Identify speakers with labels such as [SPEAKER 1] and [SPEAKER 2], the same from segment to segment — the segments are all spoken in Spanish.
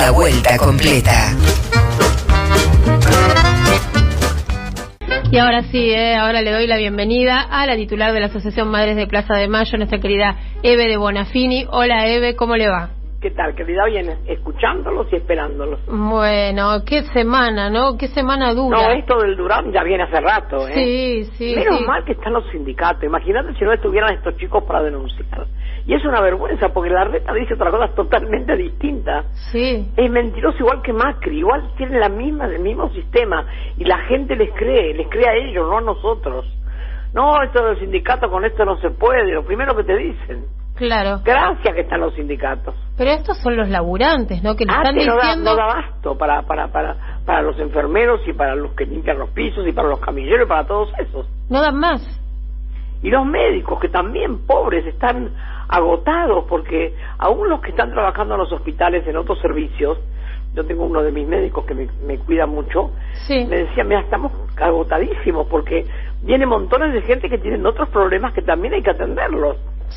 [SPEAKER 1] La vuelta completa.
[SPEAKER 2] Y ahora sí, eh, ahora le doy la bienvenida a la titular de la Asociación Madres de Plaza de Mayo, nuestra querida Eve de Bonafini. Hola Eve, ¿cómo le va?
[SPEAKER 3] ¿Qué tal, querida? Bien, escuchándolos y esperándolos.
[SPEAKER 2] Bueno, qué semana, ¿no? Qué semana dura.
[SPEAKER 3] No, esto del Durán ya viene hace rato, ¿eh?
[SPEAKER 2] Sí, sí.
[SPEAKER 3] Menos
[SPEAKER 2] sí.
[SPEAKER 3] mal que están los sindicatos. Imagínate si no estuvieran estos chicos para denunciar. Y es una vergüenza porque la reta dice otra cosa totalmente distinta.
[SPEAKER 2] Sí.
[SPEAKER 3] Es mentiroso igual que Macri, igual tienen la misma, el mismo sistema y la gente les cree, les cree a ellos, no a nosotros. No, esto del sindicato con esto no se puede, lo primero que te dicen.
[SPEAKER 2] Claro.
[SPEAKER 3] Gracias que están los sindicatos.
[SPEAKER 2] Pero estos son los laburantes, ¿no? Que le
[SPEAKER 3] Ah,
[SPEAKER 2] están
[SPEAKER 3] que no da,
[SPEAKER 2] diciendo...
[SPEAKER 3] no da abasto para, para, para, para los enfermeros y para los que limpian los pisos y para los camilleros y para todos esos.
[SPEAKER 2] No dan más.
[SPEAKER 3] Y los médicos que también pobres están agotados porque aún los que están trabajando en los hospitales en otros servicios, yo tengo uno de mis médicos que me, me cuida mucho,
[SPEAKER 2] Sí.
[SPEAKER 3] me decía, mira, estamos agotadísimos porque viene montones de gente que tienen otros problemas que también hay que atenderlos.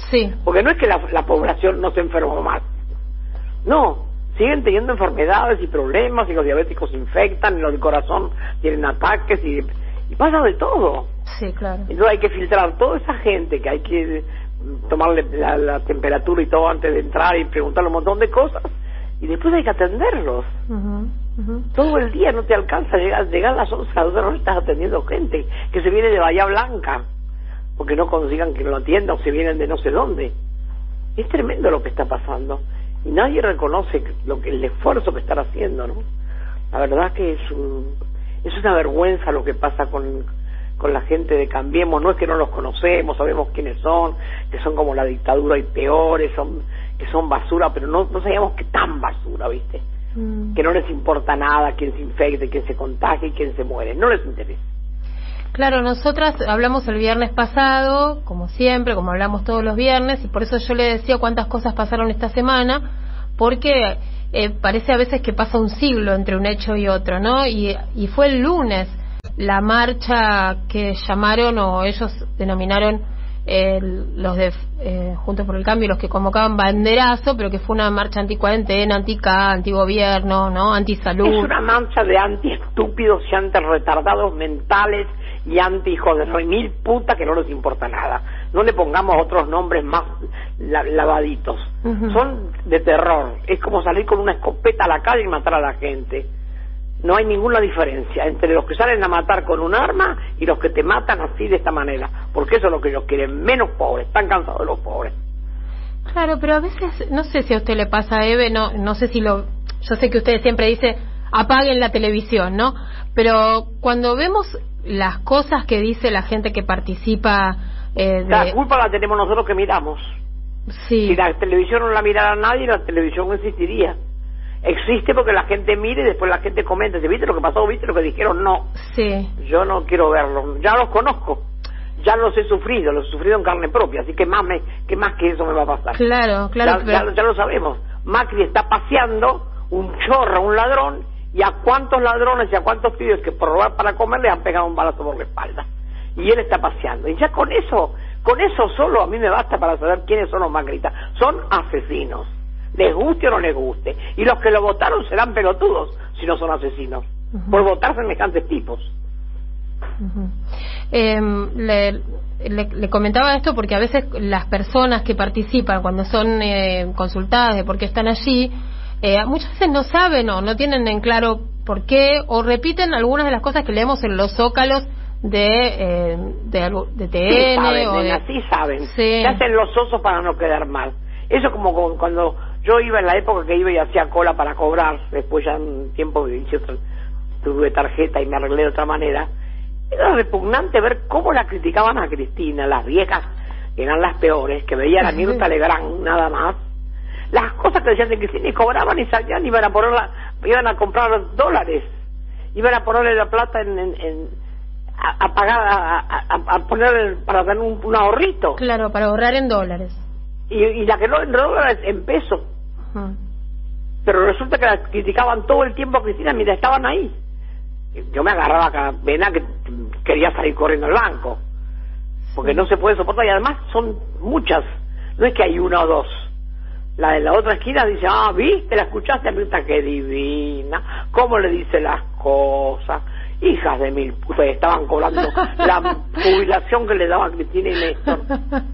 [SPEAKER 2] Sí.
[SPEAKER 3] Porque no es que la, la población no se enfermó más. No, siguen teniendo enfermedades y problemas y los diabéticos se infectan y los del corazón tienen ataques y, y pasa de todo.
[SPEAKER 2] Sí, claro.
[SPEAKER 3] Entonces hay que filtrar toda esa gente que hay que tomarle la, la temperatura y todo antes de entrar y preguntarle un montón de cosas y después hay que atenderlos. Todo el día no te alcanza llegar, llegar a las 11 a las 12 no estás atendiendo gente que se viene de Bahía Blanca porque no consigan que lo atiendan o se vienen de no sé dónde. Es tremendo lo que está pasando y nadie reconoce lo que el esfuerzo que están haciendo, ¿no? La verdad que es un, es una vergüenza lo que pasa con con la gente de Cambiemos, no es que no los conocemos, sabemos quiénes son, que son como la dictadura y peores, son que son basura, pero no, no sabíamos que tan basura, ¿viste?
[SPEAKER 2] Mm.
[SPEAKER 3] que no les importa nada quién se infecte, quién se contagie y quién se muere. No les interesa.
[SPEAKER 2] Claro, nosotras hablamos el viernes pasado, como siempre, como hablamos todos los viernes, y por eso yo le decía cuántas cosas pasaron esta semana, porque eh, parece a veces que pasa un siglo entre un hecho y otro, ¿no? Y, y fue el lunes la marcha que llamaron o ellos denominaron eh, los de eh, Juntos por el Cambio, los que convocaban banderazo, pero que fue una marcha anti-cuarentena, anti-K, anti-gobierno, ¿no? Anti-salud.
[SPEAKER 3] Es una mancha de anti-estúpidos y anti-retardados mentales y anti-hijos de rey mil puta que no les importa nada. No le pongamos otros nombres más la- lavaditos. Son de terror. Es como salir con una escopeta a la calle y matar a la gente. No hay ninguna diferencia entre los que salen a matar con un arma y los que te matan así de esta manera. Porque eso es lo que ellos quieren. Menos pobres. Están cansados de los pobres.
[SPEAKER 2] Claro, pero a veces, no sé si a usted le pasa, Eve, no, no sé si lo, yo sé que usted siempre dice, apaguen la televisión, ¿no? Pero cuando vemos las cosas que dice la gente que participa eh,
[SPEAKER 3] La culpa la tenemos nosotros que miramos.
[SPEAKER 2] sí,
[SPEAKER 3] Si la televisión no la mirara nadie, la televisión no existiría. Existe porque la gente mire y después la gente comenta. ¿Te ¿Viste lo que pasó? ¿Viste lo que dijeron? No,
[SPEAKER 2] sí,
[SPEAKER 3] yo no quiero verlo. Ya los conozco. Ya los he sufrido, los he sufrido en carne propia. Así que más, me, que más que eso me va a pasar.
[SPEAKER 2] claro, claro,
[SPEAKER 3] ya,
[SPEAKER 2] pero-
[SPEAKER 3] ya- ya lo sabemos. Macri está paseando un chorro, un ladrón, y a cuántos ladrones y a cuántos pibes que por robar para comer le han pegado un balazo por la espalda. Y él está paseando. Y ya con eso, con eso solo a mí me basta para saber quiénes son los macristas. Son asesinos. Les guste o no les guste. Y los que lo votaron serán pelotudos si no son asesinos.
[SPEAKER 2] Ujú.
[SPEAKER 3] Por votar semejantes tipos.
[SPEAKER 2] Le, le- le comentaba esto porque a veces las personas que participan cuando son eh, consultadas de por qué están allí, eh, muchas veces no saben o no tienen en claro por qué o repiten algunas de las cosas que leemos en los zócalos de, eh, de, de
[SPEAKER 3] Sí
[SPEAKER 2] TN
[SPEAKER 3] saben,
[SPEAKER 2] o de...
[SPEAKER 3] sí saben.
[SPEAKER 2] Sí.
[SPEAKER 3] Se hacen los osos para no quedar mal. Eso como cu- cuando yo iba en la época que iba y hacía cola para cobrar, después ya un tiempo tuve tarjeta y me arreglé de otra manera. Era repugnante ver cómo la criticaban a Cristina, las viejas, que eran las peores, que veían a Mirta Legrand nada más. Las cosas que decían de Cristina y cobraban y salían, iban a ponerla, iban a comprar dólares, iban a ponerle la plata en, en- en- a, a pagar, a, a- a poner para tener un, un ahorrito.
[SPEAKER 2] Claro, para ahorrar en dólares.
[SPEAKER 3] Y, y la que no en dólares en pesos. Pero resulta que la criticaban todo el tiempo a Cristina mientras estaban ahí. Yo me agarraba cada vena que quería salir corriendo al banco. Porque no se puede soportar y además son muchas. No es que hay una o dos. La de la otra esquina dice, ah, viste, la escuchaste, a qué divina, cómo le dice las cosas, hijas de mil putas, estaban cobrando la jubilación que le daban Cristina y Néstor.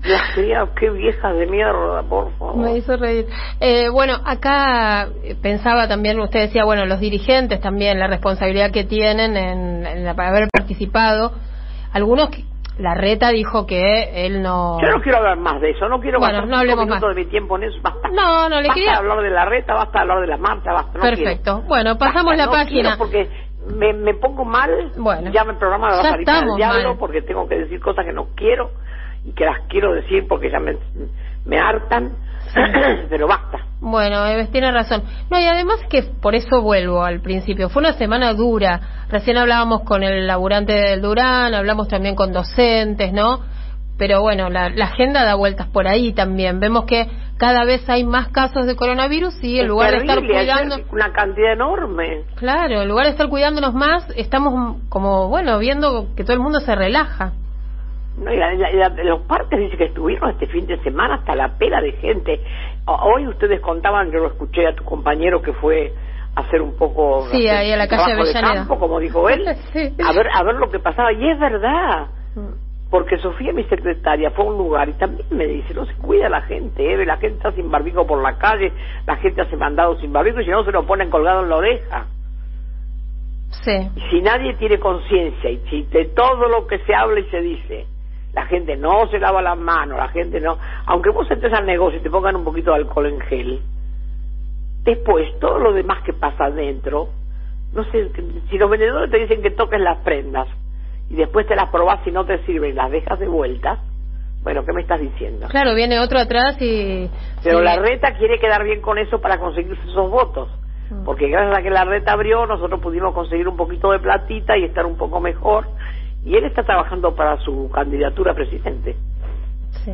[SPEAKER 3] Las quería, qué viejas de mierda, por favor.
[SPEAKER 2] Me hizo reír. Eh, bueno, acá eh, pensaba también, usted decía, bueno, los dirigentes también, la responsabilidad que tienen en, en haber participado. Algunos la reta dijo que él no.
[SPEAKER 3] Yo no quiero hablar más de eso, no quiero
[SPEAKER 2] bueno, no hablemos
[SPEAKER 3] más. de mi tiempo en eso. Basta.
[SPEAKER 2] No, no le
[SPEAKER 3] basta hablar de la reta, basta hablar de la marcha, basta.
[SPEAKER 2] Perfecto. Bueno, pasamos la página.
[SPEAKER 3] porque me, me pongo mal. Bueno, ya me programa va a salir diablo porque tengo que decir cosas que no quiero y que las quiero decir porque ya me, me hartan. pero basta.
[SPEAKER 2] Bueno, Eves tiene razón. No, y además que por eso vuelvo al principio. Fue una semana dura. Recién hablábamos con el laburante del Durán, hablamos también con docentes, ¿no? Pero bueno, la, agenda da vueltas por ahí también. Vemos que cada vez hay más casos de coronavirus y en lugar de estar cuidando.
[SPEAKER 3] Una cantidad enorme.
[SPEAKER 2] Claro, en lugar de estar cuidándonos más, estamos como, bueno, viendo que todo el mundo se relaja.
[SPEAKER 3] No, y los parques dice que estuvieron este fin de semana hasta la pela de gente. Hoy ustedes contaban, yo lo escuché a tu compañero que fue a hacer un poco
[SPEAKER 2] sí, ahí a la calle de
[SPEAKER 3] campo, como dijo él, a ver a ver lo que pasaba y es verdad. Mm. Porque Sofía, mi secretaria, fue a un lugar y también me dice, no se cuida la gente, ¿eh? la gente está sin barbico por la calle, la gente hace mandado sin barbico y si no se lo ponen colgado en la oreja.
[SPEAKER 2] Sí.
[SPEAKER 3] Y si nadie tiene conciencia y si de todo lo que se habla y se dice, la gente no se lava las manos, la gente no, aunque vos entres al negocio y te pongan un poquito de alcohol en gel, después todo lo demás que pasa adentro, no sé, si los vendedores te dicen que toques las prendas y después te las probás y no te sirven y las dejas de vuelta, bueno, ¿qué me estás diciendo?
[SPEAKER 2] Claro, viene otro atrás y...
[SPEAKER 3] Pero la reta quiere quedar bien con eso para conseguir esos votos. Mm. Porque gracias a que la reta abrió, nosotros pudimos conseguir un poquito de platita y estar un poco mejor y él está trabajando para su candidatura a presidente.
[SPEAKER 2] Sí.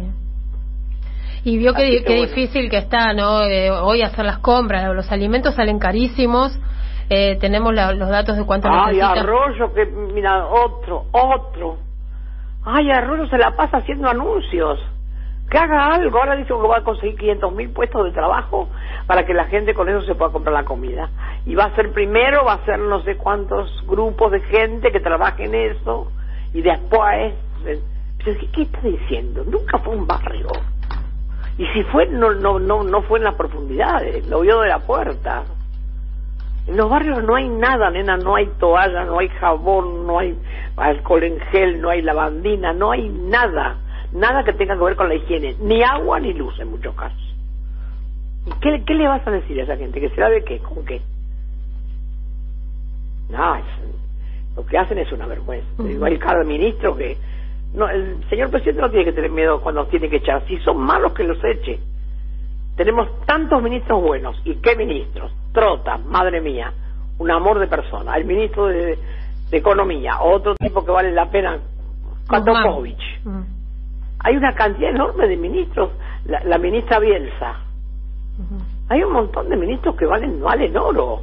[SPEAKER 2] Y vio que, difícil que está, ¿no? Eh, hoy hacer las compras, los alimentos salen carísimos. Eh, tenemos los datos de cuánto
[SPEAKER 3] Ay, Arroyo, que mira, otro, otro. Ay, Arroyo se la pasa haciendo anuncios que haga algo. Ahora dice que va a conseguir 500 mil puestos de trabajo para que la gente con eso se pueda comprar la comida. Y va a ser primero, va a ser no sé cuántos grupos de gente que trabaje en eso y después... ¿qué, está diciendo? Nunca fue un barrio. Y si fue, no, no, no, no fue en las profundidades, lo vio de la puerta. En los barrios no hay nada, nena, no hay toalla, no hay jabón, no hay alcohol en gel, no hay lavandina, no hay nada nada que tenga que ver con la higiene, ni agua ni luz en muchos casos. ¿Y qué, qué le vas a decir a esa gente? ¿Que se de qué? ¿Con qué? No, lo que hacen es una vergüenza. Igual cada ministro que... No, el señor presidente no tiene que tener miedo cuando tiene que echar. Si son malos, que los eche. Tenemos tantos ministros buenos. ¿Y qué ministros? Trota, madre mía, un amor de persona. El ministro de, Economía, otro tipo que vale la pena, Katokovich hay una cantidad enorme de ministros, la, ministra Bielsa. Hay un montón de ministros que valen, valen oro.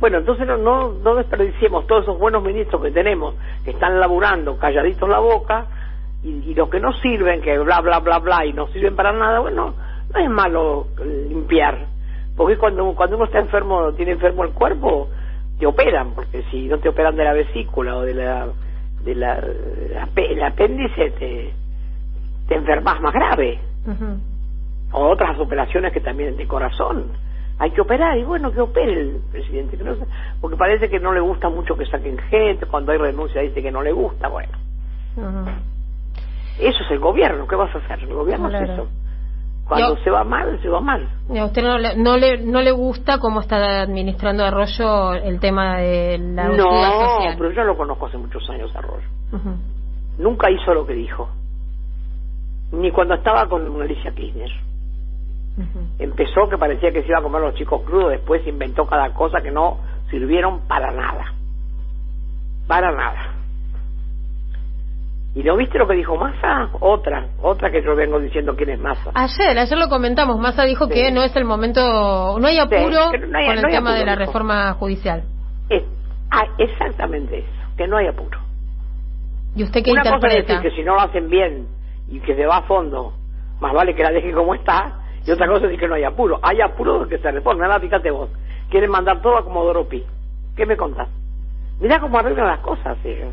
[SPEAKER 3] Bueno, entonces no, no, desperdiciemos todos esos buenos ministros que tenemos, que están laburando calladitos la boca, y, los que no sirven, que bla, bla, bla, bla, y no sirven para nada, bueno, no es malo limpiar. Porque cuando, cuando uno está enfermo, tiene enfermo el cuerpo, te operan, porque si no te operan de la vesícula o de la, de la, el apéndice, te, te enfermas más grave. O otras operaciones que también de corazón. Hay que operar, y bueno, que opere el presidente. porque parece que no le gusta mucho que saquen gente, cuando hay renuncia dice que no le gusta, bueno. Eso es el gobierno, ¿qué vas a hacer? El gobierno es eso. Cuando se va mal, se va mal.
[SPEAKER 2] a usted no le, no le, no le gusta cómo está administrando Arroyo el tema de la
[SPEAKER 3] no, social. No, pero yo lo conozco hace muchos años, Arroyo. Nunca hizo lo que dijo ni cuando estaba con Alicia Kirchner. Empezó que parecía que se iba a comer los chicos crudos, después inventó cada cosa que no sirvieron para nada. Para nada. ¿Y no viste lo que dijo Massa? Otra, otra que yo vengo diciendo quién es Massa.
[SPEAKER 2] Ayer, ayer lo comentamos. Massa dijo que no es el momento, no hay apuro con el tema de la reforma judicial.
[SPEAKER 3] Es, ah, exactamente eso, que no hay apuro.
[SPEAKER 2] ¿Y usted
[SPEAKER 3] Una cosa es decir que si no lo hacen bien y que se va a fondo, más vale que la deje como está, Y otra cosa es que no hay apuro. Hay apuro de que se reforme. Ahora fíjate vos, quieren mandar todo a Comodoro Pi. ¿Qué me contás? Mirá cómo arreglan las cosas ellos.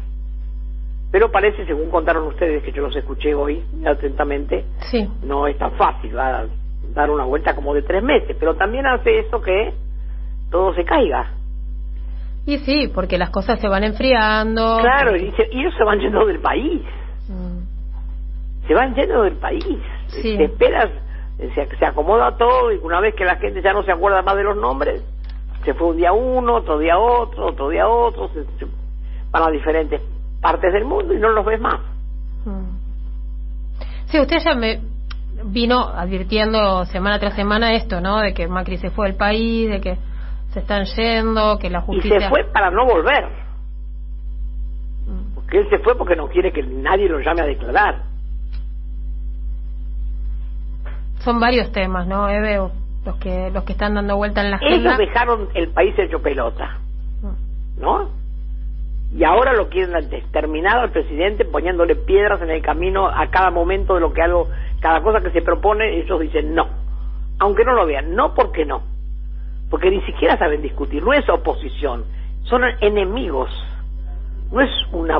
[SPEAKER 3] Pero parece, según contaron ustedes, que yo los escuché hoy atentamente,
[SPEAKER 2] Sí.
[SPEAKER 3] no es tan fácil, va a dar una vuelta como de tres meses, pero también hace eso que todo se caiga.
[SPEAKER 2] Y sí, porque las cosas se van enfriando.
[SPEAKER 3] Claro, y, se- y ellos se van yendo del país,
[SPEAKER 2] Mm,
[SPEAKER 3] se van yendo del país.
[SPEAKER 2] Sí.
[SPEAKER 3] Te esperas, se, se acomoda todo y una vez que la gente ya no se acuerda más de los nombres, se fue un día uno, otro día otro, otro día otro, se, se van a diferentes partes del mundo y no los ves más.
[SPEAKER 2] mm. Sí, usted ya me vino advirtiendo semana tras semana esto, ¿no? De que Macri se fue del país, de que se están yendo, que la
[SPEAKER 3] Y
[SPEAKER 2] justicia...
[SPEAKER 3] se fue para no volver.
[SPEAKER 2] Mm.
[SPEAKER 3] Porque él se fue porque no quiere que nadie lo llame a declarar.
[SPEAKER 2] Son varios temas, ¿no? Eve, los que los que están dando vuelta en la agenda.
[SPEAKER 3] Ellos dejaron el país hecho pelota,
[SPEAKER 2] Mm.
[SPEAKER 3] ¿no? Y ahora lo quieren terminar al presidente poniéndole piedras en el camino a cada momento de lo que algo, cada cosa que se propone, ellos dicen no. Aunque no lo vean, no porque no. Porque ni siquiera saben discutir, no es oposición, son enemigos. No es una,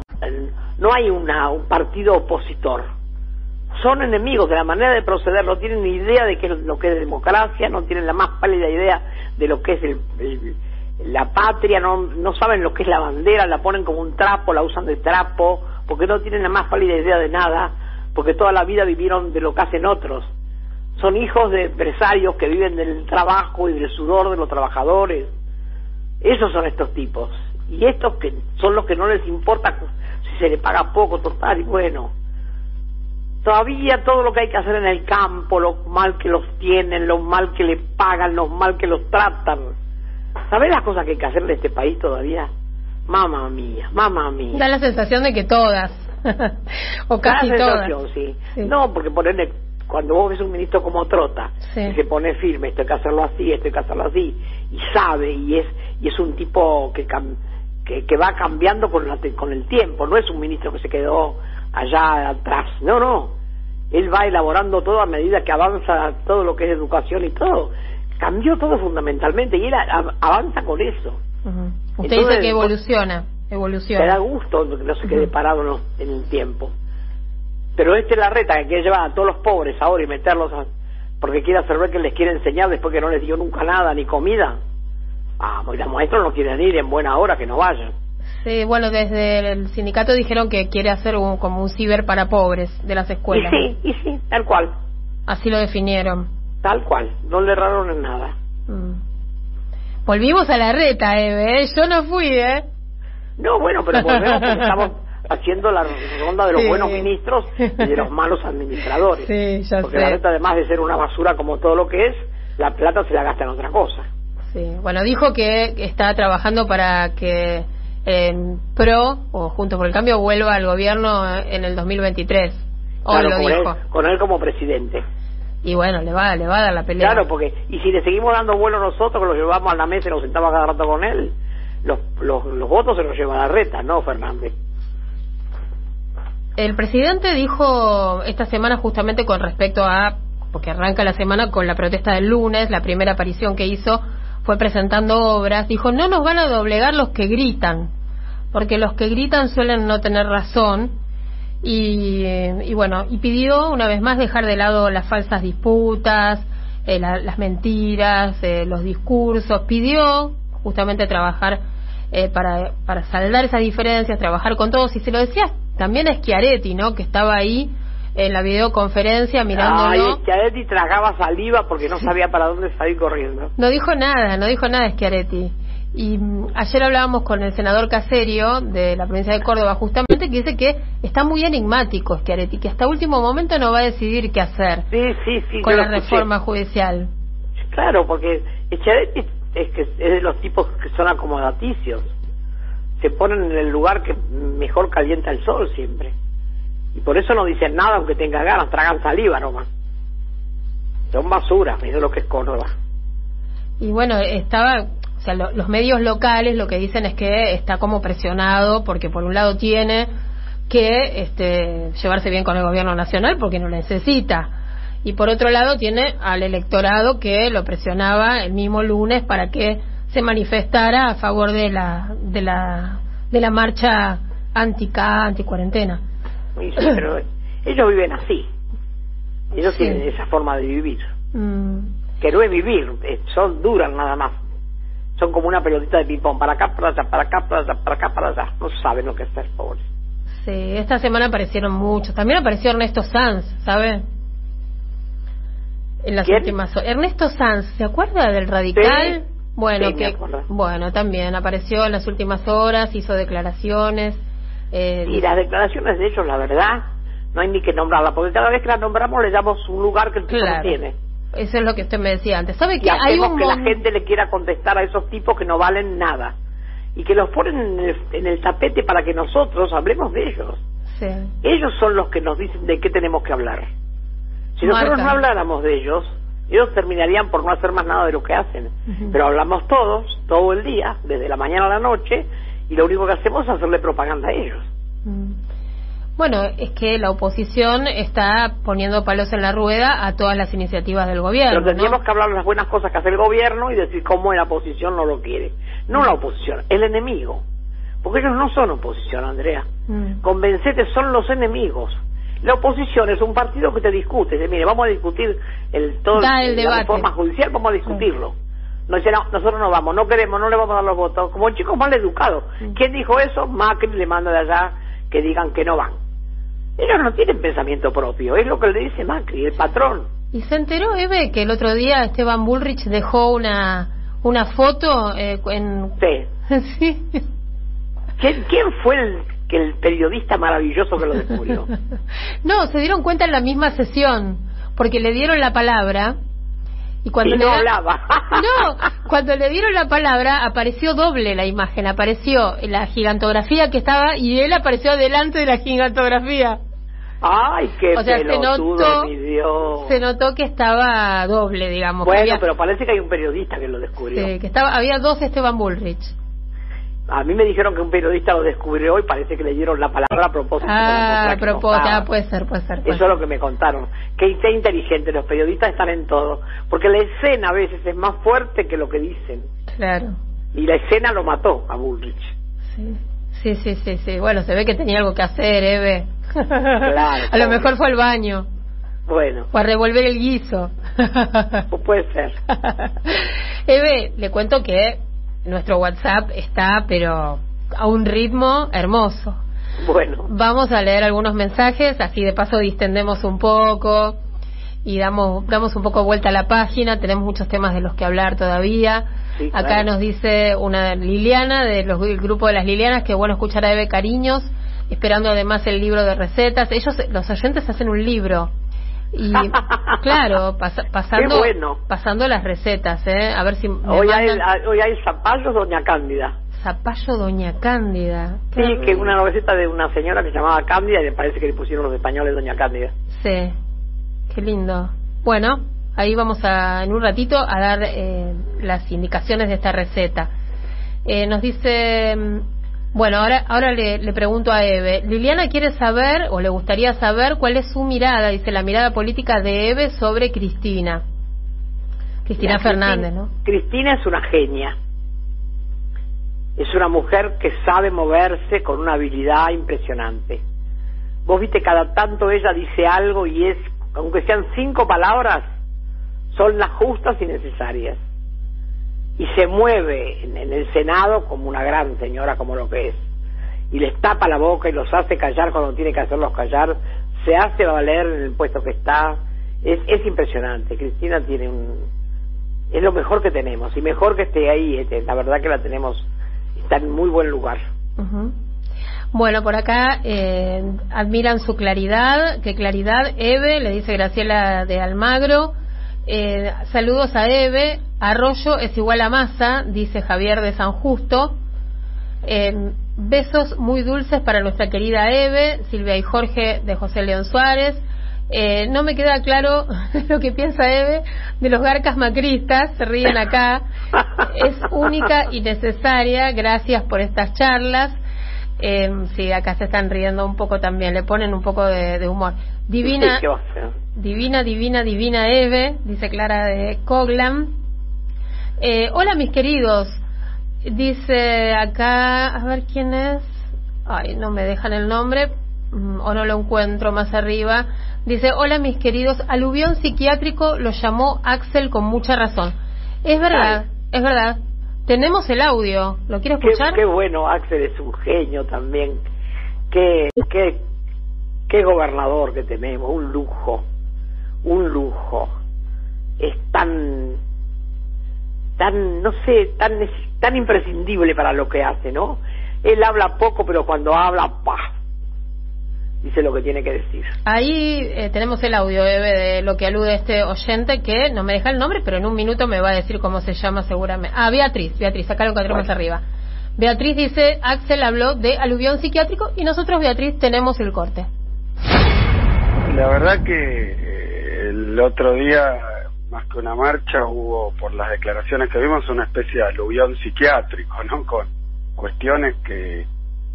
[SPEAKER 3] no hay una, un partido opositor. Son enemigos de la manera de proceder, no tienen ni idea de qué lo que es democracia, no tienen la más pálida idea de lo que es el- la patria, no, no saben lo que es la bandera, la ponen como un trapo, la usan de trapo, porque no tienen la más pálida idea de nada, porque toda la vida vivieron de lo que hacen otros. Son hijos de empresarios que viven del trabajo y del sudor de los trabajadores. Esos son estos tipos. Y estos que son los que no les importa si se le paga poco, total, y bueno. Todavía todo lo que hay que hacer en el campo, lo mal que los tienen, lo mal que le pagan, lo mal que los tratan. ¿Sabés las cosas que hay que hacer en este país todavía? Mamá mía, mamá mía.
[SPEAKER 2] Da la sensación de que todas, o casi
[SPEAKER 3] Da la
[SPEAKER 2] todas.
[SPEAKER 3] sensación, sí.
[SPEAKER 2] Sí.
[SPEAKER 3] No, porque ponerle, cuando vos ves un ministro como Trota,
[SPEAKER 2] Sí.
[SPEAKER 3] que se pone firme, esto hay que hacerlo así, esto hay que hacerlo así, y sabe, y es y es un tipo que cam- que, que va cambiando con, la con el tiempo, no es un ministro que se quedó allá atrás, no, no. Él va elaborando todo a medida que avanza todo lo que es educación y todo. Cambió todo fundamentalmente y él a- avanza con eso.
[SPEAKER 2] Usted
[SPEAKER 3] Entonces,
[SPEAKER 2] dice que evoluciona,
[SPEAKER 3] Te da
[SPEAKER 2] evoluciona.
[SPEAKER 3] gusto que no se quede
[SPEAKER 2] Ujú.
[SPEAKER 3] parado en, el tiempo. Pero este es la reta que quiere llevar a todos los pobres ahora y meterlos a, porque quiere hacer ver que les quiere enseñar después que no les dio nunca nada ni comida. Ah, pues los maestros no quieren ir en buena hora que no vayan.
[SPEAKER 2] Sí, bueno, desde el sindicato dijeron que quiere hacer un, como un ciber para pobres de las
[SPEAKER 3] Y
[SPEAKER 2] escuelas.
[SPEAKER 3] sí, y sí, tal cual,
[SPEAKER 2] Así lo definieron.
[SPEAKER 3] tal cual, no le erraron en nada.
[SPEAKER 2] Mm. Volvimos a la reta, Eve. ¿eh? Yo no fui, ¿eh?
[SPEAKER 3] No, bueno, pero volvemos porque estamos haciendo la ronda de los
[SPEAKER 2] Sí.
[SPEAKER 3] buenos ministros y de los malos administradores.
[SPEAKER 2] Sí, ya
[SPEAKER 3] porque
[SPEAKER 2] sé.
[SPEAKER 3] la reta, además de ser una basura como todo lo que es, la plata se la gasta en otra cosa.
[SPEAKER 2] Sí. Bueno, dijo que está trabajando para que en PRO o Junto por el Cambio vuelva al gobierno en el 2023. Hoy
[SPEAKER 3] Claro,
[SPEAKER 2] lo
[SPEAKER 3] con,
[SPEAKER 2] dijo.
[SPEAKER 3] Él, con él como presidente.
[SPEAKER 2] Y bueno, le va, le va a dar la pelea.
[SPEAKER 3] Claro, porque y si le seguimos dando vuelo nosotros, que lo llevamos a la mesa y nos sentamos cada rato con él, los, los, los votos se los lleva la reta, ¿no, Fernández?
[SPEAKER 2] El presidente dijo esta semana justamente con respecto a, porque arranca la semana con la protesta del lunes, la primera aparición que hizo fue presentando obras, dijo, no nos van a doblegar los que gritan, porque los que gritan suelen no tener razón, y, y bueno, y pidió una vez más dejar de lado las falsas disputas, eh, la- las mentiras, eh, los discursos, pidió justamente trabajar eh, para, para saldar esas diferencias, trabajar con todos, y se lo decía también a Schiaretti, ¿no? Que estaba ahí en la videoconferencia mirándolo.
[SPEAKER 3] Ay, Schiaretti tragaba saliva porque no sabía para dónde salir corriendo.
[SPEAKER 2] No dijo nada, no dijo nada Schiaretti. Y mm, ayer hablábamos con el senador Caserio de la provincia de Córdoba, justamente, que dice que está muy enigmático Schiaretti, que hasta último momento no va a decidir qué hacer
[SPEAKER 3] Sí, sí, sí.
[SPEAKER 2] con la reforma judicial.
[SPEAKER 3] Claro, porque Schiaretti es, que es de los tipos que son acomodaticios. Se ponen en el lugar que mejor calienta el sol siempre. Y por eso no dicen nada aunque tenga ganas, tragan saliva nomás. Son basura, es lo que es Córdoba.
[SPEAKER 2] Y bueno, estaba, o sea, lo- los medios locales lo que dicen es que está como presionado porque por un lado tiene que este, llevarse bien con el gobierno nacional porque no necesita. y por otro lado tiene al electorado que lo presionaba el mismo lunes para que se manifestara a favor de la de la de la marcha anti
[SPEAKER 3] pero ellos viven así. Ellos tienen esa forma de vivir. Mm. Que no es vivir, son duras nada más. Son como una pelotita de ping-pong, para acá, para allá, para acá, para allá, para acá, para allá. No saben lo que es ser pobres.
[SPEAKER 2] Sí, esta semana aparecieron muchos. También apareció Ernesto Sanz, ¿sabe? En las últimas horas. Ernesto Sanz, ¿se acuerda del radical? Bueno, que bueno, también apareció en las últimas horas, hizo declaraciones.
[SPEAKER 3] Eh, y las declaraciones de ellos, la verdad, no hay ni que nombrarla, porque cada vez que la nombramos le damos un lugar que el tipo no tiene.
[SPEAKER 2] Eso es lo que usted me decía antes. ¿Sabe
[SPEAKER 3] que
[SPEAKER 2] hay
[SPEAKER 3] un que la gente le quiera contestar a esos tipos que no valen nada y que los ponen en el, tapete para que nosotros hablemos de ellos. Sí. Ellos son los que nos dicen de qué tenemos que hablar. Si nosotros no habláramos de ellos, ellos terminarían por no hacer más nada de lo que hacen. Pero hablamos todos, todo el día, desde la mañana a la noche, y lo único que hacemos es hacerle propaganda a ellos. Mm.
[SPEAKER 2] Bueno, es que la oposición está poniendo palos en la rueda a todas las iniciativas del gobierno.
[SPEAKER 3] Pero tendríamos que hablar de las buenas cosas que hace el gobierno y decir cómo la oposición no lo quiere. No la oposición, el enemigo. Porque ellos no son oposición, Andrea. Mm. Convencete, son los enemigos. La oposición es un partido que te discute. Dice, mire, vamos a discutir el todo
[SPEAKER 2] el,
[SPEAKER 3] la reforma judicial, vamos a discutirlo. No, nosotros no vamos, no queremos, no le vamos a dar los votos. Como chicos mal educados. Mm. ¿Quién dijo eso? Macri le manda de allá que digan que no van. Ellos no tienen pensamiento propio, es lo que le dice Macri, el patrón.
[SPEAKER 2] ¿Y se enteró, Eve, que el otro día Esteban Bullrich dejó una, una foto eh, en...
[SPEAKER 3] Sí. ¿Quién, ¿Quién fue el, que el periodista maravilloso que lo descubrió?
[SPEAKER 2] no, se dieron cuenta en la misma sesión, porque le dieron la palabra y cuando
[SPEAKER 3] no hablaba.
[SPEAKER 2] no, cuando le dieron la palabra apareció doble la imagen, apareció la gigantografía que estaba y él apareció delante de la gigantografía.
[SPEAKER 3] Ay, qué o sea, se notó,
[SPEAKER 2] se notó que estaba doble, digamos.
[SPEAKER 3] Bueno, pero parece que hay un periodista que lo descubrió.
[SPEAKER 2] Sí, que estaba, había dos Esteban Bullrich.
[SPEAKER 3] A mí me dijeron que un periodista lo descubrió y parece que le dieron la palabra a propósito.
[SPEAKER 2] Ah, a propósito, ah, puede ser, puede ser.
[SPEAKER 3] Eso es lo que me contaron. Que qué inteligente, los periodistas están en todo. Porque la escena a veces es más fuerte que lo que dicen.
[SPEAKER 2] Claro.
[SPEAKER 3] Y la escena lo mató a Bullrich.
[SPEAKER 2] Sí. Sí, sí, sí, sí. Bueno, se ve que tenía algo que hacer, Eve. Claro. a lo mejor fue al baño.
[SPEAKER 3] Bueno.
[SPEAKER 2] O a revolver el guiso.
[SPEAKER 3] puede ser.
[SPEAKER 2] Eve, le cuento que nuestro WhatsApp está, pero a un ritmo hermoso.
[SPEAKER 3] Bueno.
[SPEAKER 2] Vamos a leer algunos mensajes, así de paso distendemos un poco y damos, damos un poco vuelta a la página. Tenemos muchos temas de los que hablar todavía. Acá nos dice una Liliana de del grupo de las Lilianas que bueno escuchar a Eve Cariños, esperando además el libro de recetas. Ellos, los oyentes, hacen un libro y claro, pasando pasando las recetas, ¿eh? A ver si
[SPEAKER 3] hoy hay hoy hay zapallos Doña Cándida.
[SPEAKER 2] Zapallo Doña Cándida.
[SPEAKER 3] Sí, que es una receta de una señora que se llamaba Cándida y me parece que le pusieron los españoles Doña Cándida.
[SPEAKER 2] Sí. Qué lindo. Bueno, ahí vamos a en un ratito a dar eh, las indicaciones de esta receta. Eh, nos dice bueno, ahora, ahora le, le, pregunto a Eve. Liliana quiere saber, o le gustaría saber, cuál es su mirada, dice la mirada política de Eve sobre Cristina. Cristina Fernández, ¿no?
[SPEAKER 3] Cristina es una genia. Es una mujer que sabe moverse con una habilidad impresionante. Vos viste, cada tanto ella dice algo y es, aunque sean cinco palabras, son las justas y necesarias y se mueve en, el Senado como una gran señora como lo que es. Y les tapa la boca y los hace callar cuando tiene que hacerlos callar. Se hace valer en el puesto que está. Es, es impresionante. Cristina tiene un es lo mejor que tenemos. Y mejor que esté ahí este, la verdad que la tenemos está en muy buen lugar.
[SPEAKER 2] Bueno, por acá eh, admiran su claridad. ¿Qué claridad? Eve, le dice Graciela de Almagro. Eh, saludos a Eve. Arroyo es igual a masa, dice Javier de San Justo. Eh, besos muy dulces para nuestra querida Eve, Silvia y Jorge de José León Suárez. Eh, no me queda claro lo que piensa Eve de los garcas macristas, se ríen acá. Es única y necesaria, gracias por estas charlas. Eh, sí, acá se están riendo un poco también, le ponen un poco de, humor. Divina, divina, divina, divina Eve, dice Clara de Coglan. Eh, hola mis queridos, dice acá, a ver quién es, ay, no me dejan el nombre, mm, o no lo encuentro más arriba. Dice, hola mis queridos, aluvión psiquiátrico lo llamó Axel con mucha razón. Es verdad, es verdad. Tenemos el audio, ¿lo quiero escuchar?
[SPEAKER 3] Qué, bueno, Axel es un genio también. Qué, qué, qué gobernador que tenemos, un lujo, un lujo. Es tan, tan, no sé, tan, tan imprescindible para lo que hace, ¿no? Él habla poco, pero cuando habla, ¡pah! Dice lo que tiene que decir.
[SPEAKER 2] Ahí eh, tenemos el audio, Eve, de lo que alude este oyente, que no me deja el nombre, pero en un minuto me va a decir cómo se llama seguramente. Ah, Beatriz, Beatriz, acá lo encontramos arriba. Beatriz dice, Axel habló de aluvión psiquiátrico y nosotros, Beatriz, tenemos el corte.
[SPEAKER 1] La verdad que eh, el otro día, más que una marcha, hubo, por las declaraciones que vimos, una especie de aluvión psiquiátrico, ¿no? Con cuestiones que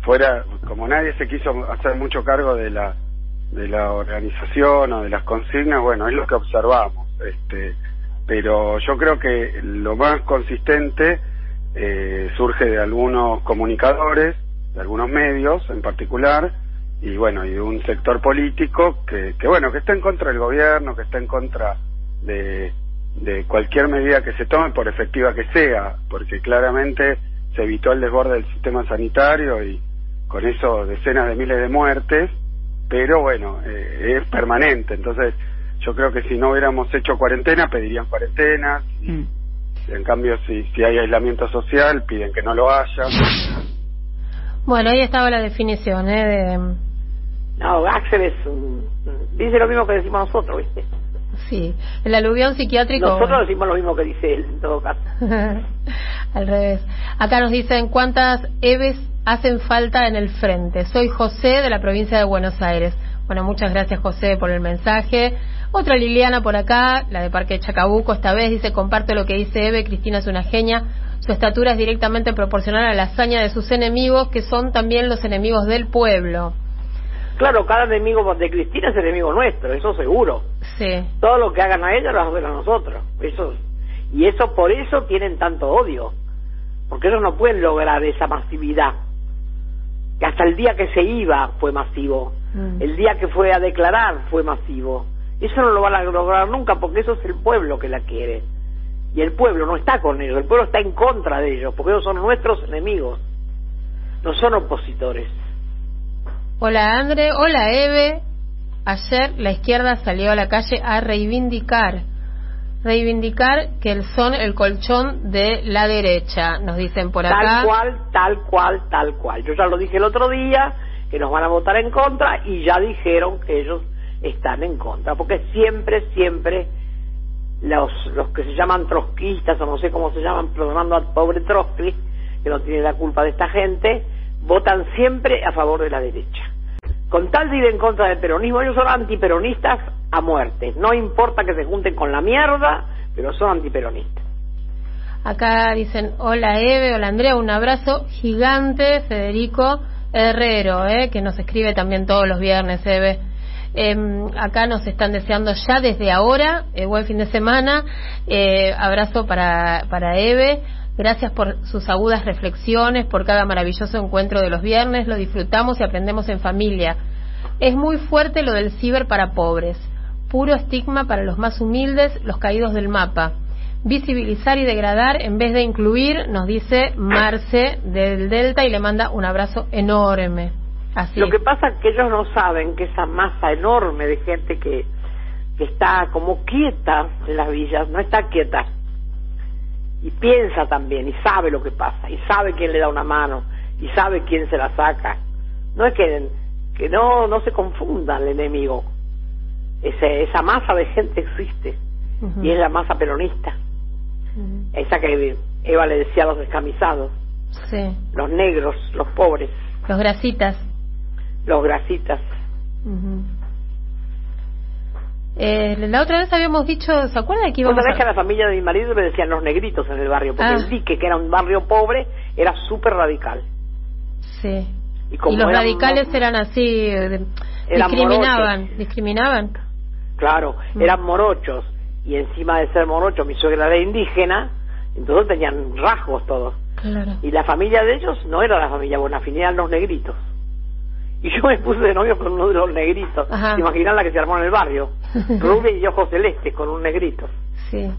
[SPEAKER 1] fuera, como nadie se quiso hacer mucho cargo de la de la organización o de las consignas, bueno, es lo que observamos. Este, pero yo creo que lo más consistente eh, surge de algunos comunicadores, de algunos medios en particular, y bueno, y de un sector político que, que bueno, que está en contra del gobierno, que está en contra de, de cualquier medida que se tome, por efectiva que sea, porque claramente se evitó el desborde del sistema sanitario y, con eso decenas de miles de muertes, pero bueno, eh, es permanente. Entonces, yo creo que si no hubiéramos hecho cuarentena, pedirían cuarentena. Mm. En cambio, si, si hay aislamiento social, piden que no lo haya.
[SPEAKER 2] Bueno, ahí estaba la definición, ¿eh? De...
[SPEAKER 3] No, Axel es un... dice lo mismo que decimos nosotros, ¿viste?
[SPEAKER 2] Sí, el aluvión psiquiátrico.
[SPEAKER 3] Nosotros decimos lo mismo que dice él, en todo caso.
[SPEAKER 2] Al revés. Acá nos dicen cuántas Eves hacen falta en el frente. Soy José de la provincia de Buenos Aires. Bueno, muchas gracias José por el mensaje. Otra Liliana por acá, la de Parque Chacabuco, esta vez dice, comparte lo que dice Eve, Cristina es una genia. Su estatura es directamente proporcional a la hazaña de sus enemigos, que son también los enemigos del pueblo.
[SPEAKER 3] Claro, cada enemigo de Cristina es enemigo nuestro, eso seguro.
[SPEAKER 2] Sí.
[SPEAKER 3] Todo lo que hagan a ella lo hacen a nosotros. Eso, y eso por eso tienen tanto odio. Porque ellos no pueden lograr esa masividad que hasta el día que se iba fue masivo, mm. el día que fue a declarar fue masivo. Eso no lo van a lograr nunca porque eso es el pueblo que la quiere. Y el pueblo no está con ellos, el pueblo está en contra de ellos, porque ellos son nuestros enemigos, no son opositores.
[SPEAKER 2] Hola André, hola Eve. Ayer la izquierda salió a la calle a reivindicar reivindicar que son el colchón de la derecha, nos dicen por acá.
[SPEAKER 3] Tal cual, tal cual, tal cual. Yo ya lo dije el otro día, que nos van a votar en contra y ya dijeron que ellos están en contra, porque siempre, siempre los, los que se llaman trotskistas o no sé cómo se llaman, perdonando al pobre Trotsky, que no tiene la culpa de esta gente, votan siempre a favor de la derecha. Con tal de ir en contra del peronismo, ellos son antiperonistas a muerte. No importa que se junten con la mierda, pero son antiperonistas.
[SPEAKER 2] Acá dicen, hola Eve, hola Andrea, un abrazo gigante, Federico Herrero, eh, que nos escribe también todos los viernes, Eve. Em, acá nos están deseando ya desde ahora, eh, buen fin de semana, eh, abrazo para, para Eve, gracias por sus agudas reflexiones, por cada maravilloso encuentro de los viernes, lo disfrutamos y aprendemos en familia. Es muy fuerte lo del ciber para pobres puro estigma para los más humildes, los caídos del mapa. Visibilizar y degradar en vez de incluir, nos dice Marce del Delta y le manda un abrazo enorme.
[SPEAKER 3] Lo que pasa es que ellos no saben que esa masa enorme de gente que está como quieta en las villas, no está quieta. Y piensa también, y sabe lo que pasa, y sabe quién le da una mano, y sabe quién se la saca. No es que, que no, no se confunda el enemigo esa masa de gente existe y es la masa peronista. Esa que Eva le decía a los descamisados, los negros, los pobres.
[SPEAKER 2] Los grasitas.
[SPEAKER 3] Los grasitas.
[SPEAKER 2] Eh, la otra vez habíamos dicho, ¿se acuerda que íbamos
[SPEAKER 3] a... que a la familia de mi marido le decían los negritos en el barrio, porque ah. el dique, que era un barrio pobre, era súper radical.
[SPEAKER 2] Sí.
[SPEAKER 3] Y, como
[SPEAKER 2] los
[SPEAKER 3] eran
[SPEAKER 2] radicales eran así, de-
[SPEAKER 3] Eran
[SPEAKER 2] discriminaban,
[SPEAKER 3] morochos.
[SPEAKER 2] discriminaban.
[SPEAKER 3] Claro,
[SPEAKER 2] Mm.
[SPEAKER 3] eran morochos. Y encima de ser morochos, mi suegra era indígena, entonces tenían rasgos todos.
[SPEAKER 2] Claro.
[SPEAKER 3] Y la familia de ellos no era la familia Bonafini, eran los negritos. Y yo me puse de novio con uno de los negritos. ¿Se imaginan la que se armó en el barrio? Rubia y ojos celestes con un negrito.
[SPEAKER 2] Sí.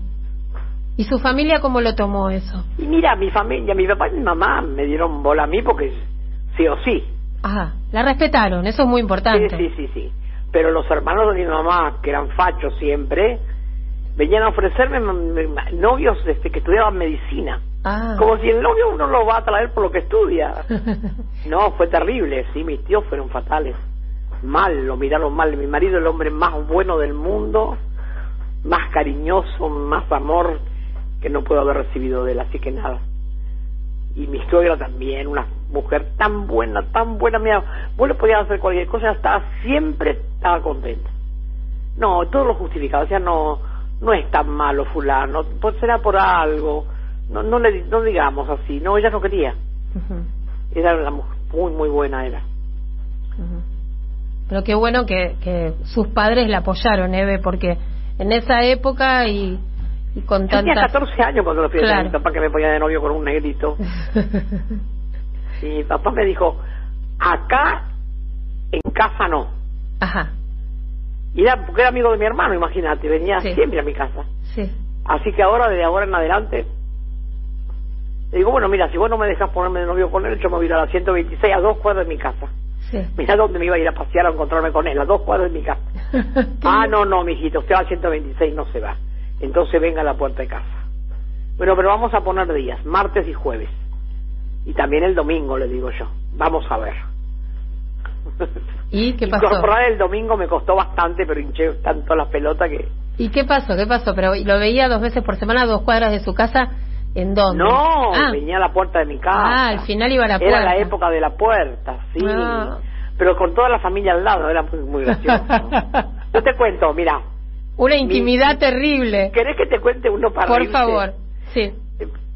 [SPEAKER 2] ¿Y su familia cómo lo tomó eso?
[SPEAKER 3] Y mira, mi familia, mi papá y mi mamá me dieron bola a mí porque sí o sí.
[SPEAKER 2] Ajá, la respetaron, eso es muy
[SPEAKER 3] Sí,
[SPEAKER 2] importante.
[SPEAKER 3] sí, sí, sí. Pero los hermanos de mi mamá, que eran fachos siempre, venían a ofrecerme novios este, que estudiaban medicina.
[SPEAKER 2] Ah.
[SPEAKER 3] Como si el novio uno lo va a traer por lo que estudia. No, fue terrible, sí, mis tíos fueron fatales. Mal, lo miraron mal. Mi marido, el hombre más bueno del mundo, más cariñoso, más amor que no puedo haber recibido de él, así que nada. Y mi suegra también, una mujer tan buena, tan buena, mira, vos le podías hacer cualquier cosa, estaba siempre estaba contenta. No, todo lo justificaba, o sea, no, no es tan malo fulano, pues será por algo, no, no le, no digamos así, no, ella no quería, era una mujer muy, muy buena era.
[SPEAKER 2] Pero qué bueno que, que sus padres la apoyaron, Eve, porque en esa época y, y con
[SPEAKER 3] Yo tenía
[SPEAKER 2] tantas...
[SPEAKER 3] 14 años cuando lo fui a
[SPEAKER 2] Claro.
[SPEAKER 3] mi papá que me ponía de novio con un negrito. Y mi papá me dijo, acá, en casa no.
[SPEAKER 2] Ajá,
[SPEAKER 3] Y era porque era amigo de mi hermano, imagínate, venía
[SPEAKER 2] Sí.
[SPEAKER 3] siempre a mi casa.
[SPEAKER 2] sí.
[SPEAKER 3] Así que ahora, de ahora en adelante, le digo, bueno, mira, si vos no me dejas ponerme de novio con él, yo me voy a ir a la 126 a dos cuadras de mi casa.
[SPEAKER 2] Sí.
[SPEAKER 3] Mira dónde me iba a ir a pasear a encontrarme con él, a dos cuadras de mi casa. ah, no, no, mijito, usted va a la 126 no se va. Entonces venga a la puerta de casa. Bueno, pero vamos a poner días, martes y jueves. Y también el domingo, le digo yo. Vamos a ver.
[SPEAKER 2] ¿Y qué pasó?
[SPEAKER 3] Incorporar el domingo me costó bastante, pero hinché tanto las pelotas que...
[SPEAKER 2] ¿Y qué pasó? ¿Qué pasó? Pero lo veía dos veces por semana, a dos cuadras de su casa. ¿En dónde?
[SPEAKER 3] No,
[SPEAKER 2] ah,
[SPEAKER 3] venía a la puerta de mi casa.
[SPEAKER 2] Ah, al final iba a la puerta.
[SPEAKER 3] Era la época de la puerta, sí.
[SPEAKER 2] Ah.
[SPEAKER 3] Pero con toda la familia al lado, era muy, muy gracioso. Yo te cuento, mira,
[SPEAKER 2] Una intimidad
[SPEAKER 3] Mi-
[SPEAKER 2] terrible.
[SPEAKER 3] ¿querés que te cuente uno para
[SPEAKER 2] Por favor. Sí.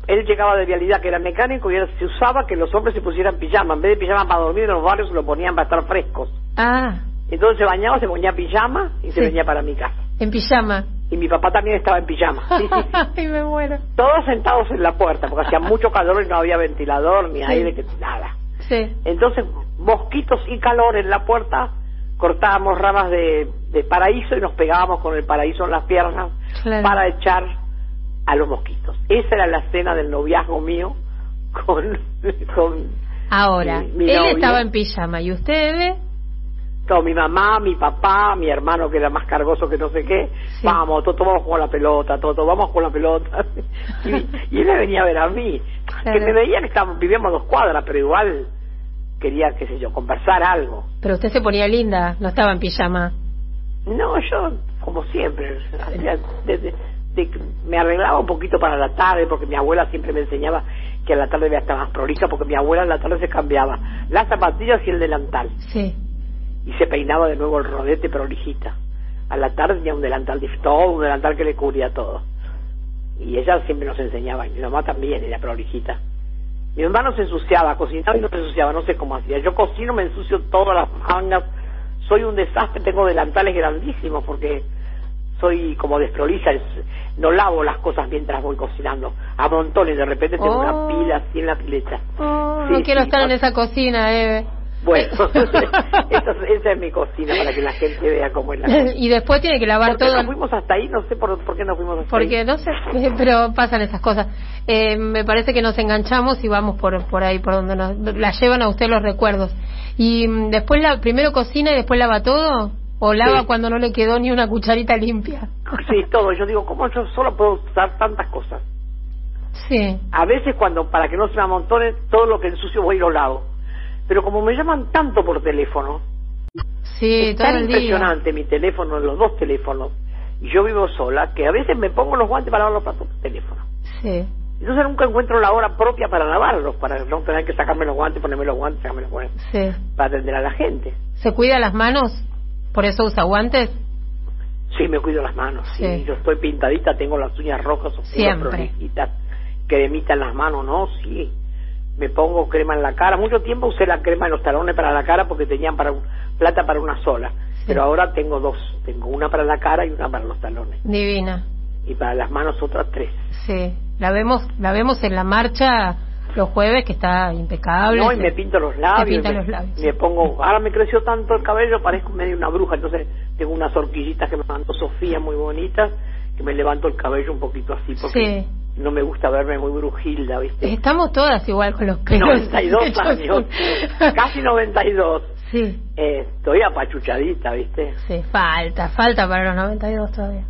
[SPEAKER 3] Él llegaba de vialidad que era mecánico y él se usaba que los hombres se pusieran pijama. En vez de pijama para dormir en los barrios, se lo ponían para estar frescos.
[SPEAKER 2] Ah,
[SPEAKER 3] Entonces se bañaba, se ponía pijama y se venía para mi casa.
[SPEAKER 2] en pijama.
[SPEAKER 3] Y mi papá también estaba en pijama. Sí, sí.
[SPEAKER 2] Ay, me muero.
[SPEAKER 3] Todos sentados en la puerta, porque hacía mucho calor y no había ventilador, ni
[SPEAKER 2] Sí.
[SPEAKER 3] aire, que nada.
[SPEAKER 2] Sí.
[SPEAKER 3] Entonces, mosquitos y calor en la puerta, cortábamos ramas de, de paraíso y nos pegábamos con el paraíso en las piernas
[SPEAKER 2] Claro.
[SPEAKER 3] para echar a los mosquitos. Esa era la escena del noviazgo mío con, con
[SPEAKER 2] Ahora,
[SPEAKER 3] Mi- mi
[SPEAKER 2] él estaba en pijama y usted
[SPEAKER 3] con mi mamá, mi papá, mi hermano que era más cargoso que no sé qué.
[SPEAKER 2] Sí.
[SPEAKER 3] Vamos, Toto, vamos con la pelota, Toto, vamos con la pelota. y, y él me venía a ver a mí.
[SPEAKER 2] Claro.
[SPEAKER 3] Que me veía que estábamos, vivíamos a dos cuadras, pero igual quería, qué sé yo, conversar algo.
[SPEAKER 2] Pero usted se ponía linda, no estaba en pijama.
[SPEAKER 3] No, yo, como siempre, hacía- de me arreglaba un poquito para la tarde, porque mi abuela siempre me enseñaba que a la tarde voy a estar más prolija, porque mi abuela en la tarde se cambiaba las zapatillas y el delantal,
[SPEAKER 2] Sí.
[SPEAKER 3] Y se peinaba de nuevo el rodete prolijita. A la tarde tenía un delantal, dif- todo un delantal que le cubría todo. Y ella siempre nos enseñaba, y mi mamá también era prolijita. Mi hermano se ensuciaba, cocinaba y no se ensuciaba, no sé cómo hacía. Yo cocino, me ensucio todas las mangas, soy un desastre, tengo delantales grandísimos porque soy como desprolija, es- no lavo las cosas mientras voy cocinando, a montones, de repente tengo
[SPEAKER 2] Oh.
[SPEAKER 3] una pila así en la pileta.
[SPEAKER 2] Oh,
[SPEAKER 3] Sí,
[SPEAKER 2] no quiero
[SPEAKER 3] sí,
[SPEAKER 2] estar en
[SPEAKER 3] no.
[SPEAKER 2] esa cocina, Eve.
[SPEAKER 3] Bueno, esa, es- esa es mi cocina para que la gente vea cómo es la cosa.
[SPEAKER 2] y después tiene que lavar
[SPEAKER 3] ¿Por qué
[SPEAKER 2] todo.
[SPEAKER 3] nos fuimos hasta ahí? No sé por, por qué nos fuimos hasta ahí.
[SPEAKER 2] Porque no sé, pero pasan esas cosas. Eh, me parece que nos enganchamos y vamos por por ahí, por donde nos la llevan a usted los recuerdos. Y mm, después la primero cocina y después lava todo o lava
[SPEAKER 3] Sí.
[SPEAKER 2] cuando no le quedó ni una cucharita limpia.
[SPEAKER 3] Sí, todo. Yo digo, ¿cómo yo solo puedo usar tantas cosas?
[SPEAKER 2] Sí,
[SPEAKER 3] A veces cuando, para que no se me amontone, todo lo que ensucio voy y lo lavo. Pero como me llaman tanto por teléfono,
[SPEAKER 2] sí,
[SPEAKER 3] es
[SPEAKER 2] todo
[SPEAKER 3] tan
[SPEAKER 2] el día.
[SPEAKER 3] impresionante mi teléfono, los dos teléfonos, y yo vivo sola, que a veces me pongo los guantes para lavar los platos por teléfono.
[SPEAKER 2] Sí,
[SPEAKER 3] Entonces nunca encuentro la hora propia para lavarlos, para no tener que sacarme los guantes, ponerme los guantes, sacarme los guantes,
[SPEAKER 2] sí.
[SPEAKER 3] para atender a la gente.
[SPEAKER 2] ¿Se cuida las manos? ¿Por eso usa guantes?
[SPEAKER 3] Sí, me cuido las manos, sí.
[SPEAKER 2] Sí.
[SPEAKER 3] Yo estoy pintadita, tengo las uñas rojas, oscuras,
[SPEAKER 2] Siempre.
[SPEAKER 3] prolijitas, cremita en las manos, ¿no? Sí. Me pongo crema en la cara. Mucho tiempo usé la crema en los talones para la cara porque tenían para plata para una sola. Pero ahora tengo dos. Tengo una para la cara y una para los talones.
[SPEAKER 2] Divina.
[SPEAKER 3] Y para las manos otras tres.
[SPEAKER 2] Sí. La vemos, la vemos en la marcha los jueves que está impecable.
[SPEAKER 3] No, y me pinto los labios.
[SPEAKER 2] Me, los labios.
[SPEAKER 3] Me pongo, ahora me creció tanto el cabello, parezco medio una bruja, entonces tengo unas horquillitas que me mandó Sofía muy bonitas, que me levanto el cabello un poquito así porque sí no me gusta verme muy brujilda, ¿viste?
[SPEAKER 2] Estamos todas igual con los pelos.
[SPEAKER 3] 92 años, casi 92.
[SPEAKER 2] Sí.
[SPEAKER 3] Eh, estoy apachuchadita, ¿viste?
[SPEAKER 2] Sí, falta, falta para los 92 todavía.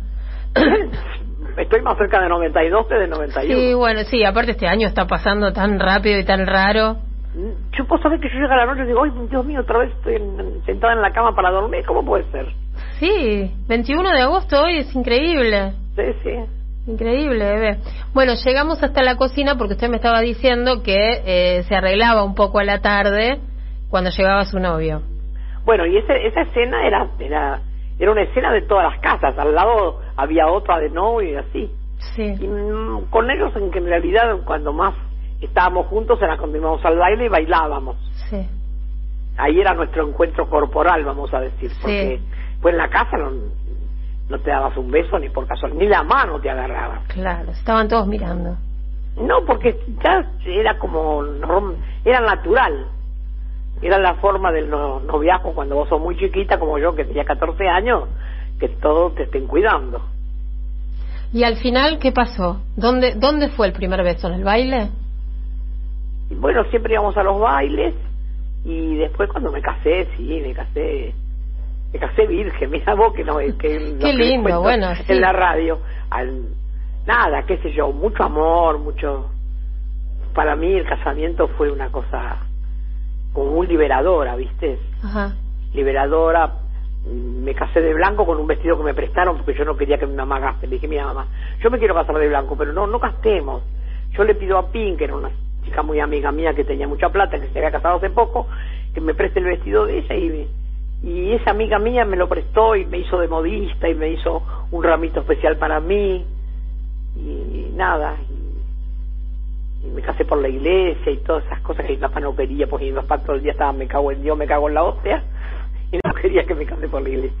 [SPEAKER 3] estoy más cerca de 92 que de 91.
[SPEAKER 2] Sí, bueno, sí, aparte este año está pasando tan rápido y tan raro.
[SPEAKER 3] Yo puedo saber que yo llego a la noche y digo, ay, Dios mío, otra vez estoy sentada en la cama para dormir, ¿cómo puede ser?
[SPEAKER 2] Sí, 21 de agosto hoy es increíble.
[SPEAKER 3] Sí, sí.
[SPEAKER 2] Increíble, bebé. Bueno, llegamos hasta la cocina porque usted me estaba diciendo que eh, se arreglaba un poco a la tarde cuando llegaba su novio.
[SPEAKER 3] Bueno, y esa escena era, era, era una escena de todas las casas. Al lado había otra de novio y así.
[SPEAKER 2] Sí.
[SPEAKER 3] Y, mm, con ellos, en que en realidad, cuando más estábamos juntos, era cuando íbamos al baile y bailábamos.
[SPEAKER 2] Sí.
[SPEAKER 3] Ahí era nuestro encuentro corporal, vamos a decir. Porque pues en la casa no, no te dabas un beso ni por casualidad, ni la mano te agarraba.
[SPEAKER 2] Claro, estaban todos mirando.
[SPEAKER 3] No, porque ya era como, era natural. Era la forma del noviazgo cuando vos sos muy chiquita, como yo, que tenía 14 años, que todos te estén cuidando.
[SPEAKER 2] ¿Y al final qué pasó? ¿Dónde, dónde fue el primer beso? ¿En el baile?
[SPEAKER 3] Bueno, siempre íbamos a los bailes y después cuando me casé, sí, me casé me casé virgen, mira vos que no que
[SPEAKER 2] Qué lindo, bueno,
[SPEAKER 3] en la radio. Al, nada, qué sé yo, mucho amor, mucho para mí el casamiento fue una cosa como muy liberadora, ¿viste?
[SPEAKER 2] Ajá.
[SPEAKER 3] Liberadora. Me casé de blanco con un vestido que me prestaron porque yo no quería que mi mamá gaste. Le dije, mi mamá, yo me quiero casar de blanco, pero no, no gastemos. Yo le pido a Pink, que era una chica muy amiga mía que tenía mucha plata, que se había casado hace poco, que me preste el vestido de ella y y esa amiga mía me lo prestó y me hizo de modista y me hizo un ramito especial para mí y nada y, me casé por la iglesia y todas esas cosas que mi papá no quería porque mi papá todo el día estaba me cago en Dios me cago en la hostia y no quería que me case por la iglesia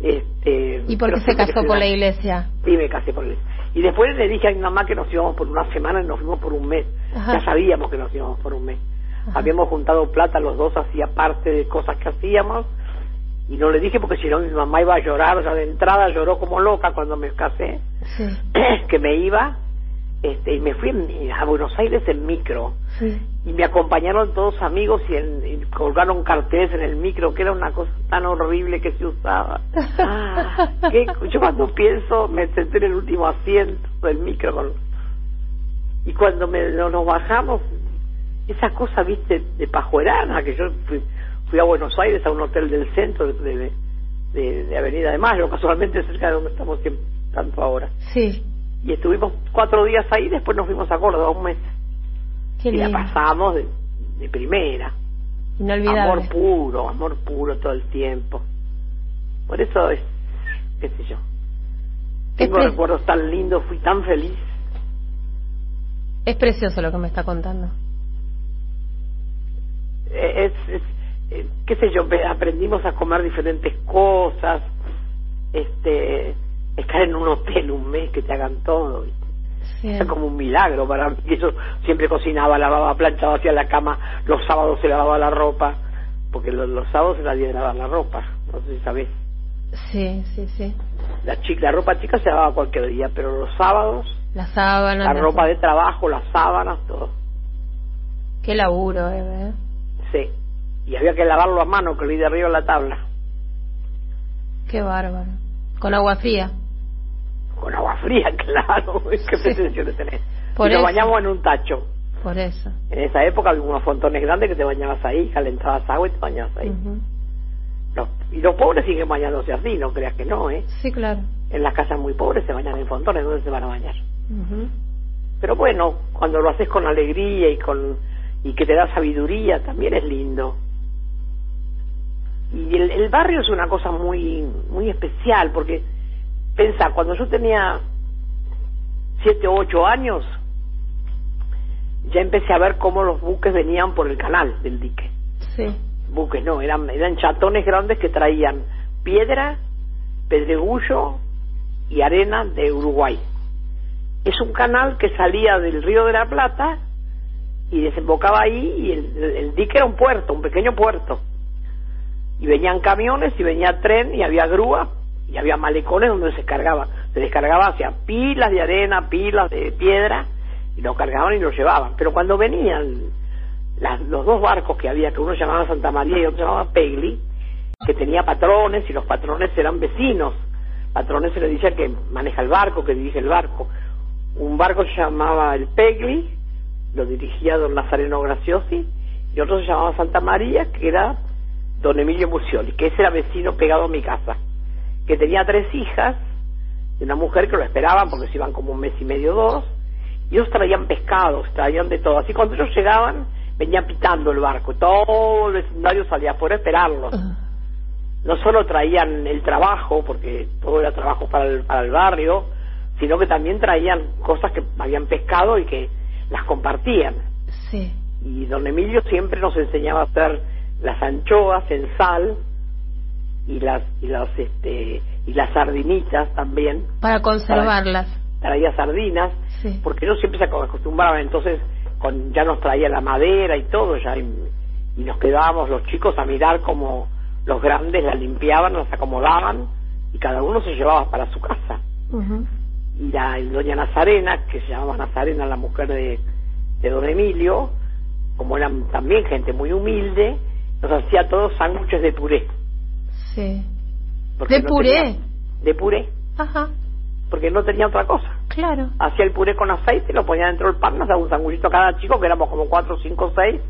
[SPEAKER 3] este
[SPEAKER 2] ¿Y por qué se casó por la iglesia?
[SPEAKER 3] Sí, me casé por la iglesia. Y después le dije a mi mamá que nos íbamos por una semana y nos fuimos por un mes. Ya sabíamos que nos íbamos por un mes. Habíamos juntado plata los dos, hacía parte de cosas que hacíamos. Y no le dije porque si no mi mamá iba a llorar, o sea, de entrada lloró como loca cuando me casé, que me iba, este, y me fui a Buenos Aires en micro. Y me acompañaron todos amigos y, colgaron carteles en el micro, que era una cosa tan horrible que se usaba. Ah, que, yo cuando pienso, me senté en el último asiento del micro. y cuando me, nos bajamos, esa cosa, viste, de pajuerana, que yo fui, fui a Buenos Aires a un hotel del centro de, de, Avenida de Mayo, casualmente cerca de donde estamos tanto ahora.
[SPEAKER 2] Sí.
[SPEAKER 3] Y estuvimos cuatro días ahí, después nos fuimos a Córdoba un mes.
[SPEAKER 2] Qué y
[SPEAKER 3] la pasamos de, de primera.
[SPEAKER 2] Inolvidable.
[SPEAKER 3] Amor puro, amor puro todo el tiempo. Por eso es, qué sé yo. Tengo recuerdos tan lindos, fui tan feliz.
[SPEAKER 2] Es precioso lo que me está contando.
[SPEAKER 3] Eh, es, eh, qué sé yo, aprendimos a comer diferentes cosas, este, estar en un hotel un mes que te hagan todo, Es como un milagro para mí, yo siempre cocinaba, lavaba, planchaba, hacía la cama, los sábados se lavaba la ropa, porque los, sábados era día de lavar la ropa, no sé si sabes.
[SPEAKER 2] Sí, sí, sí.
[SPEAKER 3] La, chica, la ropa chica se lavaba cualquier día, pero los sábados...
[SPEAKER 2] Las sábanas.
[SPEAKER 3] La ropa de trabajo, las sábanas, todo.
[SPEAKER 2] Qué laburo, eh,
[SPEAKER 3] Sí. Y había que lavarlo a mano, que lo de arriba en la tabla.
[SPEAKER 2] Qué bárbaro. ¿Con agua fría?
[SPEAKER 3] Con agua fría, claro. ¿Qué pretensiones tenés?
[SPEAKER 2] Por
[SPEAKER 3] y nos bañamos en un tacho.
[SPEAKER 2] Por eso.
[SPEAKER 3] En esa época había unos fontones grandes que te bañabas ahí, calentabas agua y te bañabas ahí. y los pobres siguen bañándose así, no creas que no, ¿eh?
[SPEAKER 2] Sí, claro.
[SPEAKER 3] En las casas muy pobres se bañan en fontones, ¿dónde se van a bañar? Pero bueno, cuando lo haces con alegría y con y que te da sabiduría, también es lindo. Y el, el barrio es una cosa muy muy especial, porque pensá, cuando yo tenía siete o ocho años, ya empecé a ver cómo los buques venían por el canal del dique.
[SPEAKER 2] Sí.
[SPEAKER 3] Buques, no, eran, eran chatones grandes que traían piedra, pedregullo y arena de Uruguay. Es un canal que salía del río de la Plata y desembocaba ahí y el, dique era un puerto, un pequeño puerto. Y venían camiones y venía tren y había grúa y había malecones donde se cargaba, se descargaba hacia pilas de arena, pilas de piedra y lo cargaban y lo llevaban. Pero cuando venían las, los dos barcos que había, que uno llamaba Santa María y otro llamaba Pegli, que tenía patrones y los patrones eran vecinos. Patrones se le dice que maneja el barco, que dirige el barco. Un barco se llamaba el Pegli, lo dirigía don Nazareno Graciosi, y otro se llamaba Santa María, que era don Emilio Musioli, que ese era vecino pegado a mi casa, que tenía tres hijas, de una mujer que lo esperaban porque se iban como un mes y medio, dos, y ellos traían pescados, traían de todo. Así cuando ellos llegaban, venían pitando el barco, todo el vecindario salía afuera a esperarlos. No solo traían el trabajo, porque todo era trabajo para el, para el barrio, sino que también traían cosas que habían pescado y que las compartían.
[SPEAKER 2] Sí.
[SPEAKER 3] Y don Emilio siempre nos enseñaba a hacer las anchoas en sal y las y las este y las sardinitas también
[SPEAKER 2] Para conservarlas.
[SPEAKER 3] traía sardinas
[SPEAKER 2] Sí.
[SPEAKER 3] porque ellos siempre se acostumbraban entonces con ya nos traía la madera y todo ya y, y nos quedábamos los chicos a mirar como los grandes la limpiaban las acomodaban y cada uno se llevaba para su casa. Y la y doña Nazarena, que se llamaba Nazarena, la mujer de, de don Emilio, como eran también gente muy humilde, nos hacía todos sándwiches de puré.
[SPEAKER 2] Sí.
[SPEAKER 3] porque
[SPEAKER 2] ¿De
[SPEAKER 3] no
[SPEAKER 2] puré?
[SPEAKER 3] tenía- de puré,
[SPEAKER 2] Ajá.
[SPEAKER 3] porque no tenía otra cosa.
[SPEAKER 2] Claro.
[SPEAKER 3] Hacía el puré con aceite, lo ponía dentro del pan, nos daba un sándwichito a cada chico, que éramos como cuatro, cinco, seis.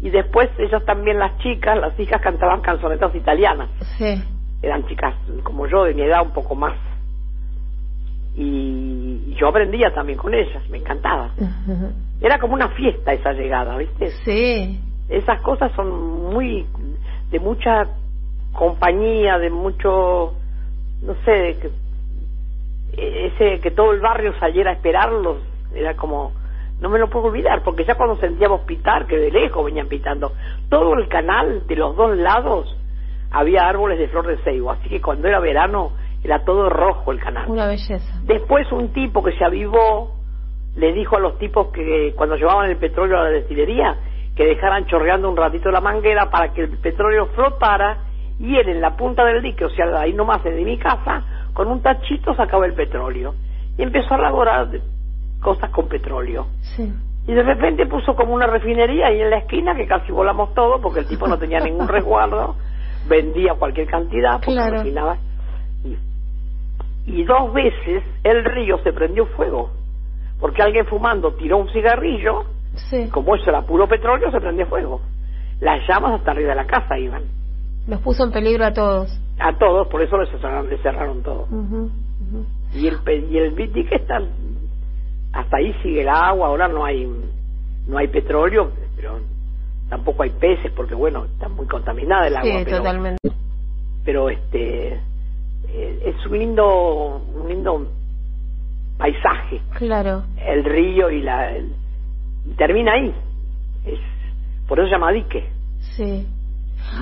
[SPEAKER 3] Y después ellas también, las chicas, las hijas cantaban canzonetas italianas.
[SPEAKER 2] Sí.
[SPEAKER 3] Eran chicas como yo, de mi edad, un poco más. Y yo aprendía también con ellas, me encantaba. Era como una fiesta esa llegada, ¿viste?
[SPEAKER 2] Sí.
[SPEAKER 3] Esas cosas son muy de mucha compañía, de mucho, no sé, de que, ese que todo el barrio saliera a esperarlos, era como, no me lo puedo olvidar, porque ya cuando sentíamos pitar, que de lejos venían pitando, todo el canal de los dos lados había árboles de flor de ceibo, así que cuando era verano era todo rojo el canal.
[SPEAKER 2] Una belleza.
[SPEAKER 3] Después un tipo que se avivó le dijo a los tipos que cuando llevaban el petróleo a la destilería que dejaran chorreando un ratito la manguera para que el petróleo flotara y él en la punta del dique, o sea, ahí nomás de mi casa, con un tachito sacaba el petróleo y empezó a elaborar cosas con petróleo.
[SPEAKER 2] Sí.
[SPEAKER 3] Y de repente puso como una refinería ahí en la esquina que casi volamos todo porque el tipo no tenía ningún resguardo, vendía cualquier cantidad porque
[SPEAKER 2] Claro.
[SPEAKER 3] refinaba. Y, dos veces el río se prendió fuego porque alguien fumando tiró un cigarrillo,
[SPEAKER 2] Sí.
[SPEAKER 3] como eso era puro petróleo, se prendió fuego. Las llamas hasta arriba de la casa iban.
[SPEAKER 2] Los puso en peligro a todos.
[SPEAKER 3] A todos, por eso les cerraron, les cerraron todo.
[SPEAKER 2] Ujú, ujú.
[SPEAKER 3] y el y el dique está hasta ahí sigue el agua ahora no hay no hay petróleo pero tampoco hay peces porque bueno está muy contaminada el agua
[SPEAKER 2] Sí,
[SPEAKER 3] pero,
[SPEAKER 2] totalmente.
[SPEAKER 3] pero este es un lindo un lindo paisaje
[SPEAKER 2] Claro.
[SPEAKER 3] el río y la el- y termina ahí es por eso se llama dique
[SPEAKER 2] Sí.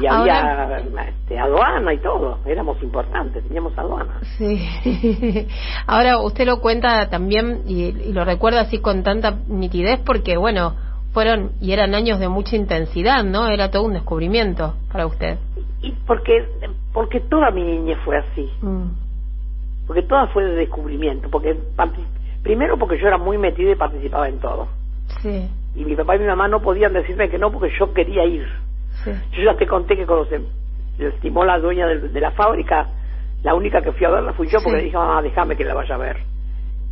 [SPEAKER 3] y
[SPEAKER 2] Ahora-
[SPEAKER 3] había este, aduana y todo éramos importantes teníamos aduana
[SPEAKER 2] Sí. Ahora usted lo cuenta también y, y lo recuerda así con tanta nitidez porque, bueno, fueron y eran años de mucha intensidad, ¿no? Era todo un descubrimiento para usted.
[SPEAKER 3] y porque porque toda mi niñez fue así
[SPEAKER 2] Mm.
[SPEAKER 3] porque toda fue de descubrimiento, porque primero porque yo era muy metida y participaba en todo.
[SPEAKER 2] Sí,
[SPEAKER 3] Y mi papá y mi mamá no podían decirme que no porque yo quería ir.
[SPEAKER 2] sí.
[SPEAKER 3] Yo ya te conté que cuando se se estimó la dueña de, de la fábrica, la única que fui a verla fui yo porque
[SPEAKER 2] Sí.
[SPEAKER 3] le dije, mamá, déjame que la vaya a ver.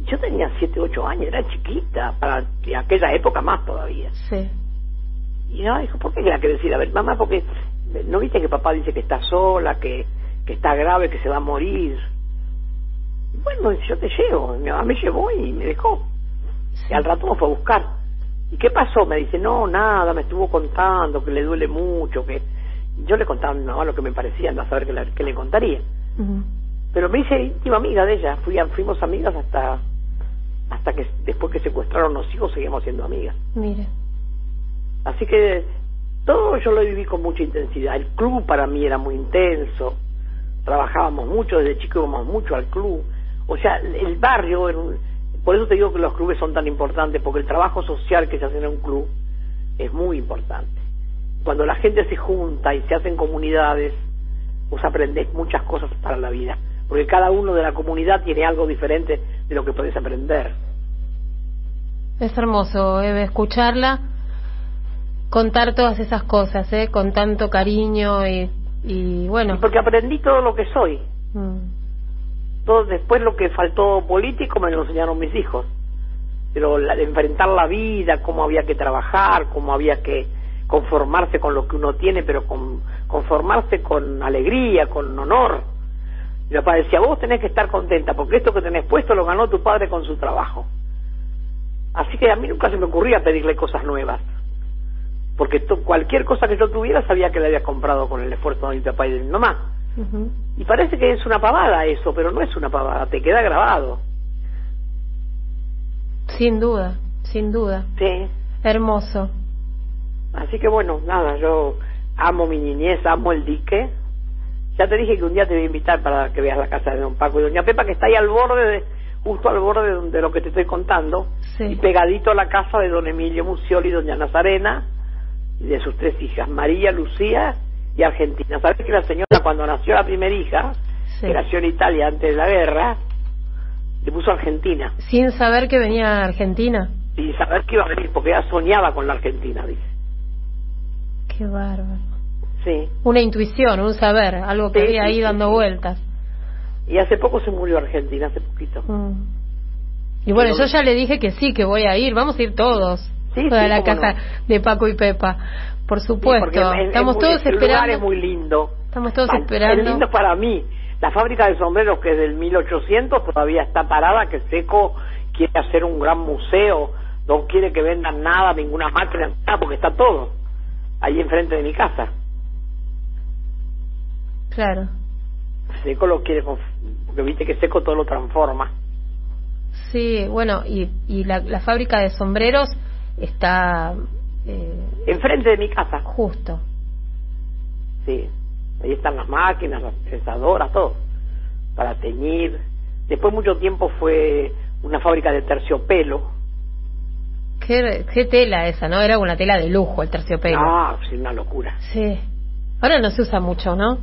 [SPEAKER 3] Yo tenía 7, 8 años, era chiquita, para que aquella época más todavía.
[SPEAKER 2] Sí,
[SPEAKER 3] Y mamá dijo, ¿por qué la querés ir a ver? Mamá, porque no viste que papá dice que está sola, que, que está grave, que se va a morir. Bueno, yo te llevo. Mi mamá me llevó y me dejó. Y al rato me fue a buscar. ¿Y qué pasó? Me dice, no, nada, me estuvo contando que le duele mucho, que... Yo le contaba a mi mamá lo que me parecía, anda a saber qué le, qué le contaría. Pero me hice íntima amiga de ella, Fui fuimos amigas hasta hasta que después que secuestraron los hijos seguimos siendo amigas.
[SPEAKER 2] Mire.
[SPEAKER 3] Así que todo yo lo viví con mucha intensidad. El club para mí era muy intenso. Trabajábamos mucho, desde chico íbamos mucho al club. O sea, el barrio, por eso te digo que los clubes son tan importantes, porque el trabajo social que se hace en un club es muy importante. Cuando la gente se junta y se hacen comunidades, vos aprendés muchas cosas para la vida, porque cada uno de la comunidad tiene algo diferente de lo que podés aprender.
[SPEAKER 2] Es hermoso, Eve, escucharla contar todas esas cosas, ¿eh? Con tanto cariño y, y bueno.
[SPEAKER 3] porque aprendí todo lo que soy. Mm. Todo, después lo que faltó político me lo enseñaron mis hijos. Pero la, enfrentar la vida, cómo había que trabajar, cómo había que conformarse con lo que uno tiene, pero con, conformarse con alegría, con honor. Mi papá decía, vos tenés que estar contenta, porque esto que tenés puesto lo ganó tu padre con su trabajo. Así que a mí nunca se me ocurría pedirle cosas nuevas porque cualquier cosa que yo tuviera sabía que la había comprado con el esfuerzo de mi papá y de mi mamá. Y parece que es una pavada eso, pero no es una pavada, te queda grabado.
[SPEAKER 2] Sin duda, sin duda.
[SPEAKER 3] Sí.
[SPEAKER 2] Hermoso.
[SPEAKER 3] Así que bueno, nada, yo amo mi niñez, amo el dique. Ya te dije que un día te voy a invitar para que veas la casa de don Paco y doña Pepa, que está ahí al borde, de, justo al borde de, lo que te estoy contando, y pegadito a la casa de don Emilio Mucioli y doña Nazarena, de sus tres hijas, María, Lucía y Argentina. ¿Sabes que la señora cuando nació la primera hija, que nació en Italia antes de la guerra, le puso Argentina?
[SPEAKER 2] Sin saber que venía a Argentina.
[SPEAKER 3] Sin saber que iba a venir, porque ella soñaba con la Argentina, dice.
[SPEAKER 2] Qué bárbaro.
[SPEAKER 3] Sí.
[SPEAKER 2] Una intuición, un saber, algo que había ahí dando vueltas.
[SPEAKER 3] Y hace poco se murió Argentina, hace poquito.
[SPEAKER 2] Mm. Y bueno, yo ya le dije que sí, que voy a ir, vamos a ir todos
[SPEAKER 3] sí,
[SPEAKER 2] la casa de Paco y Pepa. Por supuesto. Estamos todos esperando.
[SPEAKER 3] es muy lindo.
[SPEAKER 2] Estamos todos esperando.
[SPEAKER 3] Es lindo para mí. La fábrica de sombreros que es del 1800 todavía está parada, que Seco quiere hacer un gran museo, no quiere que vendan nada, ninguna máquina, nada, porque está todo ahí enfrente de mi casa.
[SPEAKER 2] Claro.
[SPEAKER 3] Seco lo quiere, porque viste que Seco todo lo transforma.
[SPEAKER 2] Sí, bueno, y, y la, la fábrica de sombreros está...
[SPEAKER 3] Eh, Enfrente de mi casa.
[SPEAKER 2] Justo.
[SPEAKER 3] Sí, ahí están las máquinas, las procesadoras, todo, para teñir. Después mucho tiempo fue una fábrica de terciopelo.
[SPEAKER 2] Qué, qué tela esa, ¿no? Era una tela de lujo el terciopelo.
[SPEAKER 3] Ah, sí, una locura.
[SPEAKER 2] Sí. Ahora no se usa mucho, ¿no?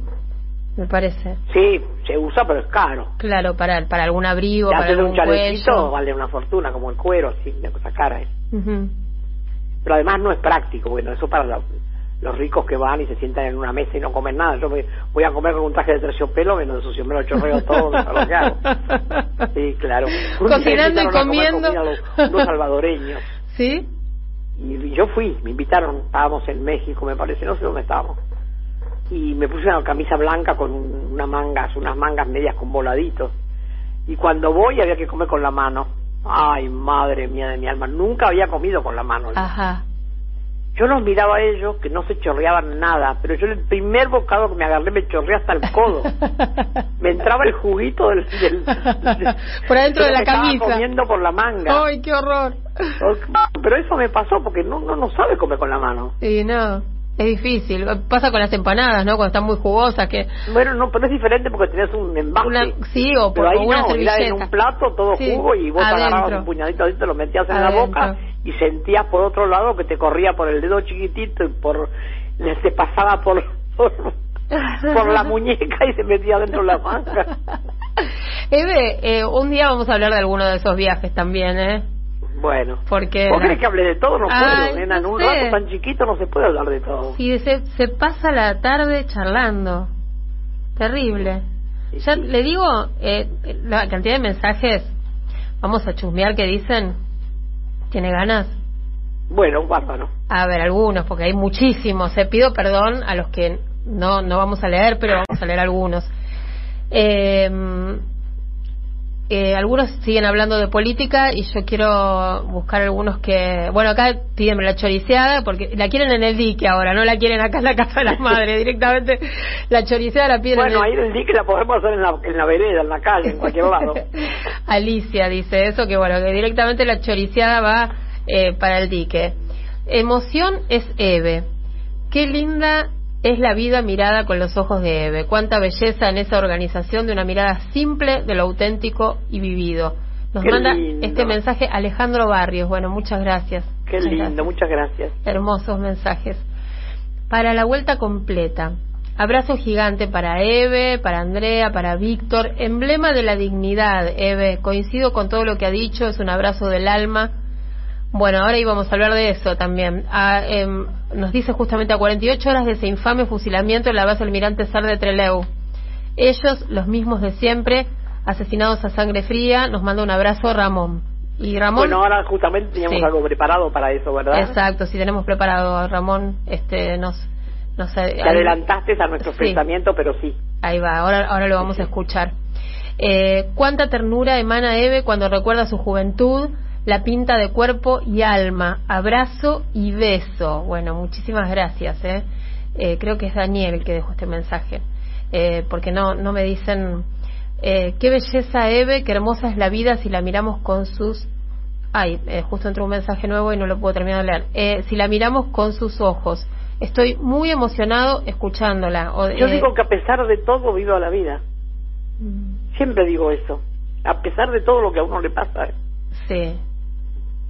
[SPEAKER 2] Me parece.
[SPEAKER 3] Sí, se usa, pero es caro.
[SPEAKER 2] Claro, para, para algún abrigo, para algún
[SPEAKER 3] un chalecito vale una fortuna, como el cuero, así, una cosa cara. ¿eh? Pero además no es práctico, bueno, eso para los, ricos que van y se sientan en una mesa y no comen nada. Yo me, voy a comer con un traje de terciopelo, menos de sucio, me lo chorreo todo, lo que hago. Sí, claro.
[SPEAKER 2] Cocinando y comiendo.
[SPEAKER 3] Los, salvadoreños.
[SPEAKER 2] ¿Sí?
[SPEAKER 3] Y, yo fui, me invitaron, estábamos en México, me parece, no sé dónde estábamos. Y me puse una camisa blanca con unas mangas, unas mangas medias con voladitos. Y cuando voy había que comer con la mano Ay, madre mía de mi alma, nunca había comido con la mano.
[SPEAKER 2] Ajá.
[SPEAKER 3] Yo los miraba a ellos que no se chorreaban nada, pero yo el primer bocado que me agarré me chorreé hasta el codo. me entraba el juguito del,
[SPEAKER 2] por adentro de la camisa.
[SPEAKER 3] Estaba comiendo por la manga.
[SPEAKER 2] Ay, qué horror.
[SPEAKER 3] Pero eso me pasó porque no no, no sabe comer con la mano.
[SPEAKER 2] Sí, no. Es difícil. Pasa con las empanadas, ¿no? Cuando están muy jugosas. que
[SPEAKER 3] Bueno, no, pero es diferente porque tenés un envase.
[SPEAKER 2] sí, o por
[SPEAKER 3] pero ahí
[SPEAKER 2] una
[SPEAKER 3] no, en un plato todo jugo y vos agarrabas un puñadito te lo metías en la boca y sentías por otro lado que te corría por el dedo chiquitito y por te pasaba por, por, la muñeca y se metía dentro de la manga.
[SPEAKER 2] Eve, eh, un día vamos a hablar de alguno de esos viajes también, ¿eh?
[SPEAKER 3] Bueno.
[SPEAKER 2] Porque
[SPEAKER 3] ¿Vos crees que hable de todo? No puedo, nena. En un rato tan chiquito no se puede hablar de todo.
[SPEAKER 2] Sí, se, se pasa la tarde charlando. Terrible. Ya le digo, eh, la cantidad de mensajes, vamos a chusmear que dicen, ¿tiene ganas?
[SPEAKER 3] Bueno, bárbaro.
[SPEAKER 2] A ver, algunos, porque hay muchísimos. Eh, pido perdón a los que no, no vamos a leer, pero vamos a leer algunos. Eh, eh, algunos siguen hablando de política y yo quiero buscar algunos que, bueno, acá piden la choriceada porque la quieren en el dique ahora, no la quieren acá en la casa de las madres, directamente la choriceada la piden
[SPEAKER 3] Bueno,
[SPEAKER 2] en
[SPEAKER 3] ahí en el dique la podemos hacer en la, en la vereda, en la calle, en cualquier lado.
[SPEAKER 2] Alicia dice eso, que bueno, que directamente la choriceada va eh, para el dique. Emoción es Eve. Qué linda es la vida mirada con los ojos de Eve. Cuánta belleza en esa organización de una mirada simple de lo auténtico y vivido. Nos
[SPEAKER 3] Qué
[SPEAKER 2] manda
[SPEAKER 3] lindo.
[SPEAKER 2] este mensaje Alejandro Barrios. Bueno, muchas gracias.
[SPEAKER 3] Qué
[SPEAKER 2] Muchas
[SPEAKER 3] lindo,
[SPEAKER 2] gracias.
[SPEAKER 3] muchas gracias.
[SPEAKER 2] Hermosos mensajes. Para la vuelta completa. Abrazo gigante para Eve, para Andrea, para Víctor. Emblema de la dignidad, Eve. Coincido con todo lo que ha dicho. Es un abrazo del alma. Bueno, ahora íbamos a hablar de eso también. Ah, em, nos dice justamente a 48 horas de ese infame fusilamiento en la base Almirante Sar de Trelew. Ellos, los mismos de siempre, asesinados a sangre fría, nos manda un abrazo Ramón. Y Ramón.
[SPEAKER 3] Bueno, ahora justamente teníamos
[SPEAKER 2] Sí.
[SPEAKER 3] algo preparado para eso, ¿verdad?
[SPEAKER 2] Exacto, si tenemos preparado, Ramón, este, nos, nos
[SPEAKER 3] Te adelantaste a nuestro
[SPEAKER 2] Sí.
[SPEAKER 3] pensamiento, pero sí.
[SPEAKER 2] Ahí va, ahora, ahora lo vamos a escuchar. Eh, cuánta ternura emana Eve cuando recuerda su juventud, la pinta de cuerpo y alma, abrazo y beso. Bueno, muchísimas gracias. ¿eh? Eh, creo que es Daniel el que dejó este mensaje, eh, porque no, no me dicen eh, qué belleza Eve, qué hermosa es la vida si la miramos con sus Ay, eh, justo entró un mensaje nuevo y no lo puedo terminar de leer. Eh, si la miramos con sus ojos, estoy muy emocionado escuchándola. O,
[SPEAKER 3] Yo digo que a pesar de todo viva la vida.
[SPEAKER 2] Mm,
[SPEAKER 3] Siempre digo eso. A pesar de todo lo que a uno le pasa. ¿eh?
[SPEAKER 2] Sí.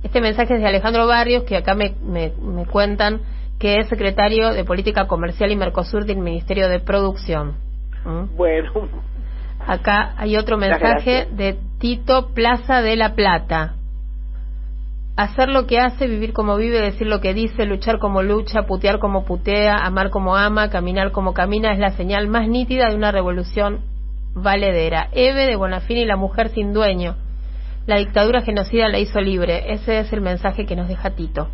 [SPEAKER 2] Este mensaje es de Alejandro Barrios, que acá me, me, me cuentan que es secretario de Política Comercial y Mercosur del Ministerio de Producción. ¿Mm?
[SPEAKER 3] Bueno,
[SPEAKER 2] Acá hay otro mensaje de Tito Plaza de la Plata. Hacer lo que hace, vivir como vive, decir lo que dice, luchar como lucha, putear como putea, amar como ama, caminar como camina, es la señal más nítida de una revolución valedera. Eve de Bonafini, la mujer sin dueño. La dictadura genocida la hizo libre. Ese es el mensaje que nos deja Tito.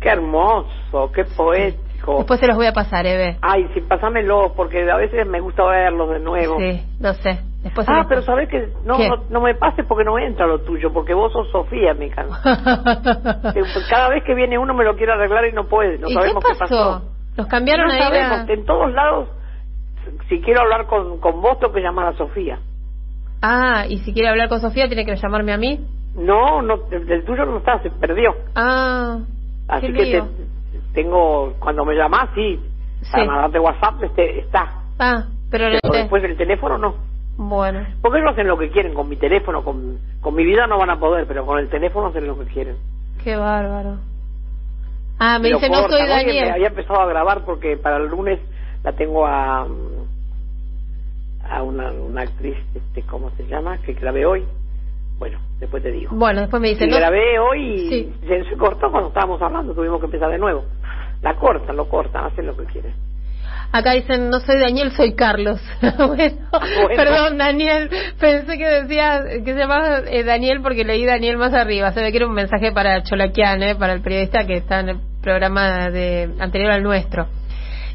[SPEAKER 3] qué hermoso, qué poético.
[SPEAKER 2] Después se los voy a pasar, Eve.
[SPEAKER 3] Ay, sí, pásamelo, porque a veces me gusta verlos de nuevo.
[SPEAKER 2] Sí, lo sé. Después
[SPEAKER 3] Ah, pero sabes que no, no, no me pases porque no entra lo tuyo, porque vos sos Sofía, mi can. Cada vez que viene uno me lo quiere arreglar y no puede, no
[SPEAKER 2] ¿Y
[SPEAKER 3] sabemos
[SPEAKER 2] qué
[SPEAKER 3] qué
[SPEAKER 2] pasó?
[SPEAKER 3] pasó.
[SPEAKER 2] Los cambiaron
[SPEAKER 3] no
[SPEAKER 2] ahí.
[SPEAKER 3] sabemos,
[SPEAKER 2] la-
[SPEAKER 3] en todos lados, si quiero hablar con, con vos, tengo que llamar a Sofía.
[SPEAKER 2] Ah, y si quiere hablar con Sofía, tiene que llamarme a mí.
[SPEAKER 3] No, no, el tuyo no está, se perdió.
[SPEAKER 2] Ah,
[SPEAKER 3] Así
[SPEAKER 2] qué
[SPEAKER 3] que te, tengo, cuando me llamás, sí,
[SPEAKER 2] Sí.
[SPEAKER 3] para mandarte WhatsApp este, está.
[SPEAKER 2] Ah, pero
[SPEAKER 3] Pero
[SPEAKER 2] te-
[SPEAKER 3] después el teléfono no.
[SPEAKER 2] Bueno,
[SPEAKER 3] Porque ellos hacen lo que quieren con mi teléfono, con, con mi vida no van a poder, pero con el teléfono hacen lo que quieren.
[SPEAKER 2] qué bárbaro. Ah, me
[SPEAKER 3] Pero
[SPEAKER 2] dice, no soy
[SPEAKER 3] Oye, me
[SPEAKER 2] Daniel.
[SPEAKER 3] había empezado a grabar porque para el lunes la tengo a a una, una actriz, este, ¿cómo se llama? Que grabé hoy. Bueno, después te digo.
[SPEAKER 2] Bueno, después me dice,
[SPEAKER 3] Y
[SPEAKER 2] no,
[SPEAKER 3] grabé hoy y
[SPEAKER 2] Sí.
[SPEAKER 3] se, cortó cuando estábamos hablando, tuvimos que empezar de nuevo. La cortan, lo cortan, hacen lo que quieren.
[SPEAKER 2] acá dicen, no soy Daniel, soy Carlos. bueno, perdón, Daniel, pensé que decía que se llamaba eh, Daniel porque leí Daniel más arriba. Se ve que era un mensaje para Cholaquian, eh, para el periodista que está en el programa de anterior al nuestro.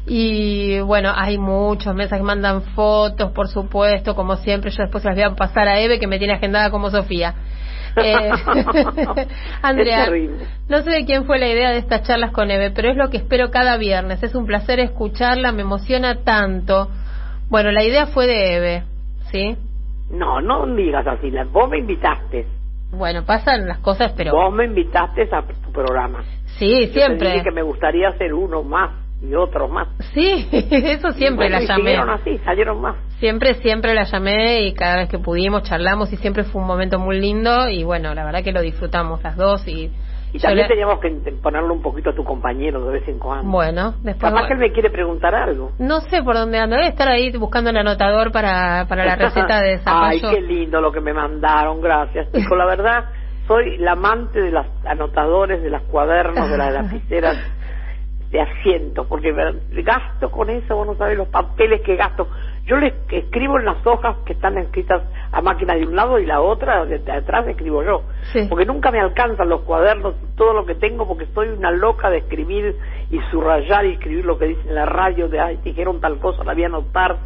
[SPEAKER 2] Y bueno, hay muchos mensajes, mandan fotos, por supuesto, como siempre. Yo después las voy a pasar a Eve, que me tiene agendada como Sofía. Eh, Andrea, no sé de quién fue la idea de estas charlas con Eve, pero es lo que espero cada viernes. Es un placer escucharla, me emociona tanto. Bueno, la idea fue de Eve, ¿sí?
[SPEAKER 3] No, no digas así, vos me invitaste.
[SPEAKER 2] Bueno, pasan las cosas, pero
[SPEAKER 3] Vos me invitaste a tu programa.
[SPEAKER 2] sí,
[SPEAKER 3] Yo te
[SPEAKER 2] siempre.
[SPEAKER 3] dije que me gustaría hacer uno más y otros más.
[SPEAKER 2] Sí, eso siempre
[SPEAKER 3] Bueno,
[SPEAKER 2] la llamé.
[SPEAKER 3] así, salieron más.
[SPEAKER 2] Siempre, siempre la llamé y cada vez que pudimos charlamos y siempre fue un momento muy lindo y bueno, la verdad que lo disfrutamos las dos y,
[SPEAKER 3] Y también
[SPEAKER 2] le-
[SPEAKER 3] teníamos que ponerle un poquito a tu compañero de vez en cuando.
[SPEAKER 2] bueno, después
[SPEAKER 3] Capaz que él me quiere preguntar algo.
[SPEAKER 2] no sé por dónde ando, debe estar ahí buscando el anotador para, para la receta de
[SPEAKER 3] Ay,
[SPEAKER 2] zapallo.
[SPEAKER 3] qué lindo lo que me mandaron, gracias. Chico, la verdad, soy la amante de los anotadores, de los cuadernos, de las lapiceras de asiento, porque gasto con eso, vos no sabés los papeles que gasto. Yo les escribo en las hojas que están escritas a máquina de un lado y la otra, de, de atrás escribo yo.
[SPEAKER 2] Sí.
[SPEAKER 3] Porque nunca me alcanzan los cuadernos, todo lo que tengo, porque soy una loca de escribir y subrayar y escribir lo que dice en la radio, de, ay, dijeron tal cosa, la voy a anotar.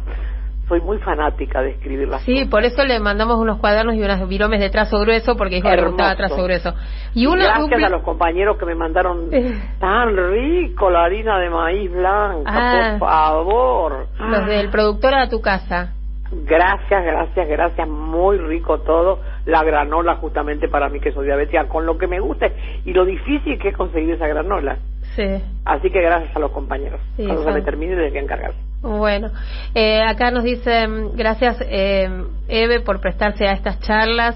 [SPEAKER 3] Soy muy fanática de escribir las
[SPEAKER 2] Sí, por eso le mandamos unos cuadernos y unas viromes de trazo grueso, porque dijo que gustaba trazo grueso.
[SPEAKER 3] Y una, Gracias a los compañeros que me mandaron tan rico la harina de maíz blanca, ah. por favor.
[SPEAKER 2] Los del productor a tu casa.
[SPEAKER 3] Gracias, gracias, gracias. Muy rico todo. La granola justamente para mí que soy diabética, con lo que me gusta y lo difícil que es conseguir esa granola.
[SPEAKER 2] Sí.
[SPEAKER 3] Así que gracias a los compañeros. Cuando se me termine, les voy a encargar.
[SPEAKER 2] Bueno, eh, acá nos dicen gracias eh, Eve por prestarse a estas charlas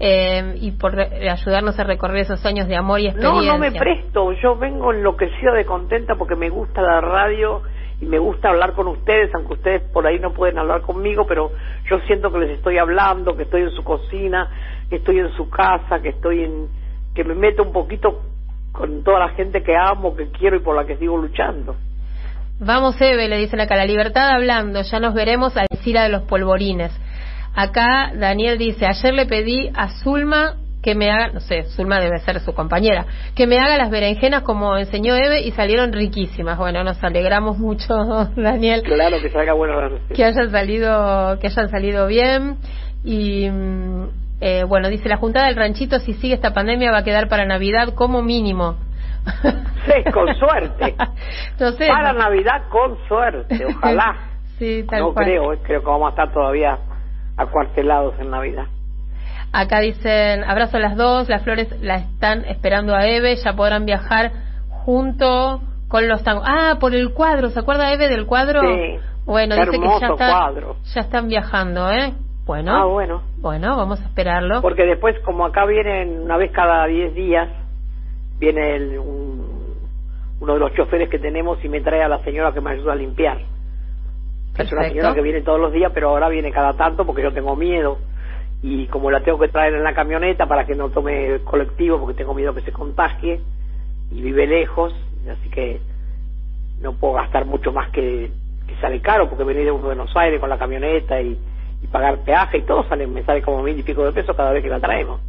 [SPEAKER 2] eh, y por ayudarnos a recorrer esos años de amor y experiencia.
[SPEAKER 3] No, no me presto, yo vengo enloquecida de contenta porque me gusta la radio y me gusta hablar con ustedes, aunque ustedes por ahí no pueden hablar conmigo, pero yo siento que les estoy hablando, que estoy en su cocina, que estoy en su casa, que estoy en que me meto un poquito con toda la gente que amo, que quiero y por la que sigo luchando.
[SPEAKER 2] Vamos, Eve, le dicen acá, la libertad hablando, ya nos veremos a decir de los polvorines. Acá Daniel dice, ayer le pedí a Zulma que me haga, no sé, Zulma debe ser su compañera, que me haga las berenjenas como enseñó Eve y salieron riquísimas. Bueno, nos alegramos mucho, Daniel.
[SPEAKER 3] Claro, que salga bueno
[SPEAKER 2] Que hayan salido, que hayan salido bien. Y mm, eh, bueno, dice la Junta del Ranchito, si sigue esta pandemia va a quedar para Navidad como mínimo.
[SPEAKER 3] Sí, con suerte. Para Navidad con suerte, ojalá.
[SPEAKER 2] sí, tal
[SPEAKER 3] no creo, eh, creo que vamos a estar todavía acuartelados en Navidad.
[SPEAKER 2] Acá dicen, abrazo a las dos, las flores la están esperando a Eve, ya podrán viajar junto con los tangos. Ah, por el cuadro, ¿se acuerda Eve del cuadro?
[SPEAKER 3] Sí.
[SPEAKER 2] Bueno, dice que ya, ya están viajando, ¿eh? Bueno.
[SPEAKER 3] Ah, bueno.
[SPEAKER 2] Bueno, vamos a esperarlo.
[SPEAKER 3] Porque después, como acá vienen una vez cada 10 días, viene el, uno de los choferes que tenemos y me trae a la señora que me ayuda a limpiar. Es una señora que viene todos los días, pero ahora viene cada tanto porque yo tengo miedo. Y como la tengo que traer en la camioneta para que no tome el colectivo porque tengo miedo que se contagie y vive lejos, así que no puedo gastar mucho más que, que sale caro porque venir de Buenos Aires con la camioneta y, y pagar peaje y todo sale, me sale como mil y pico de pesos cada vez que la traemos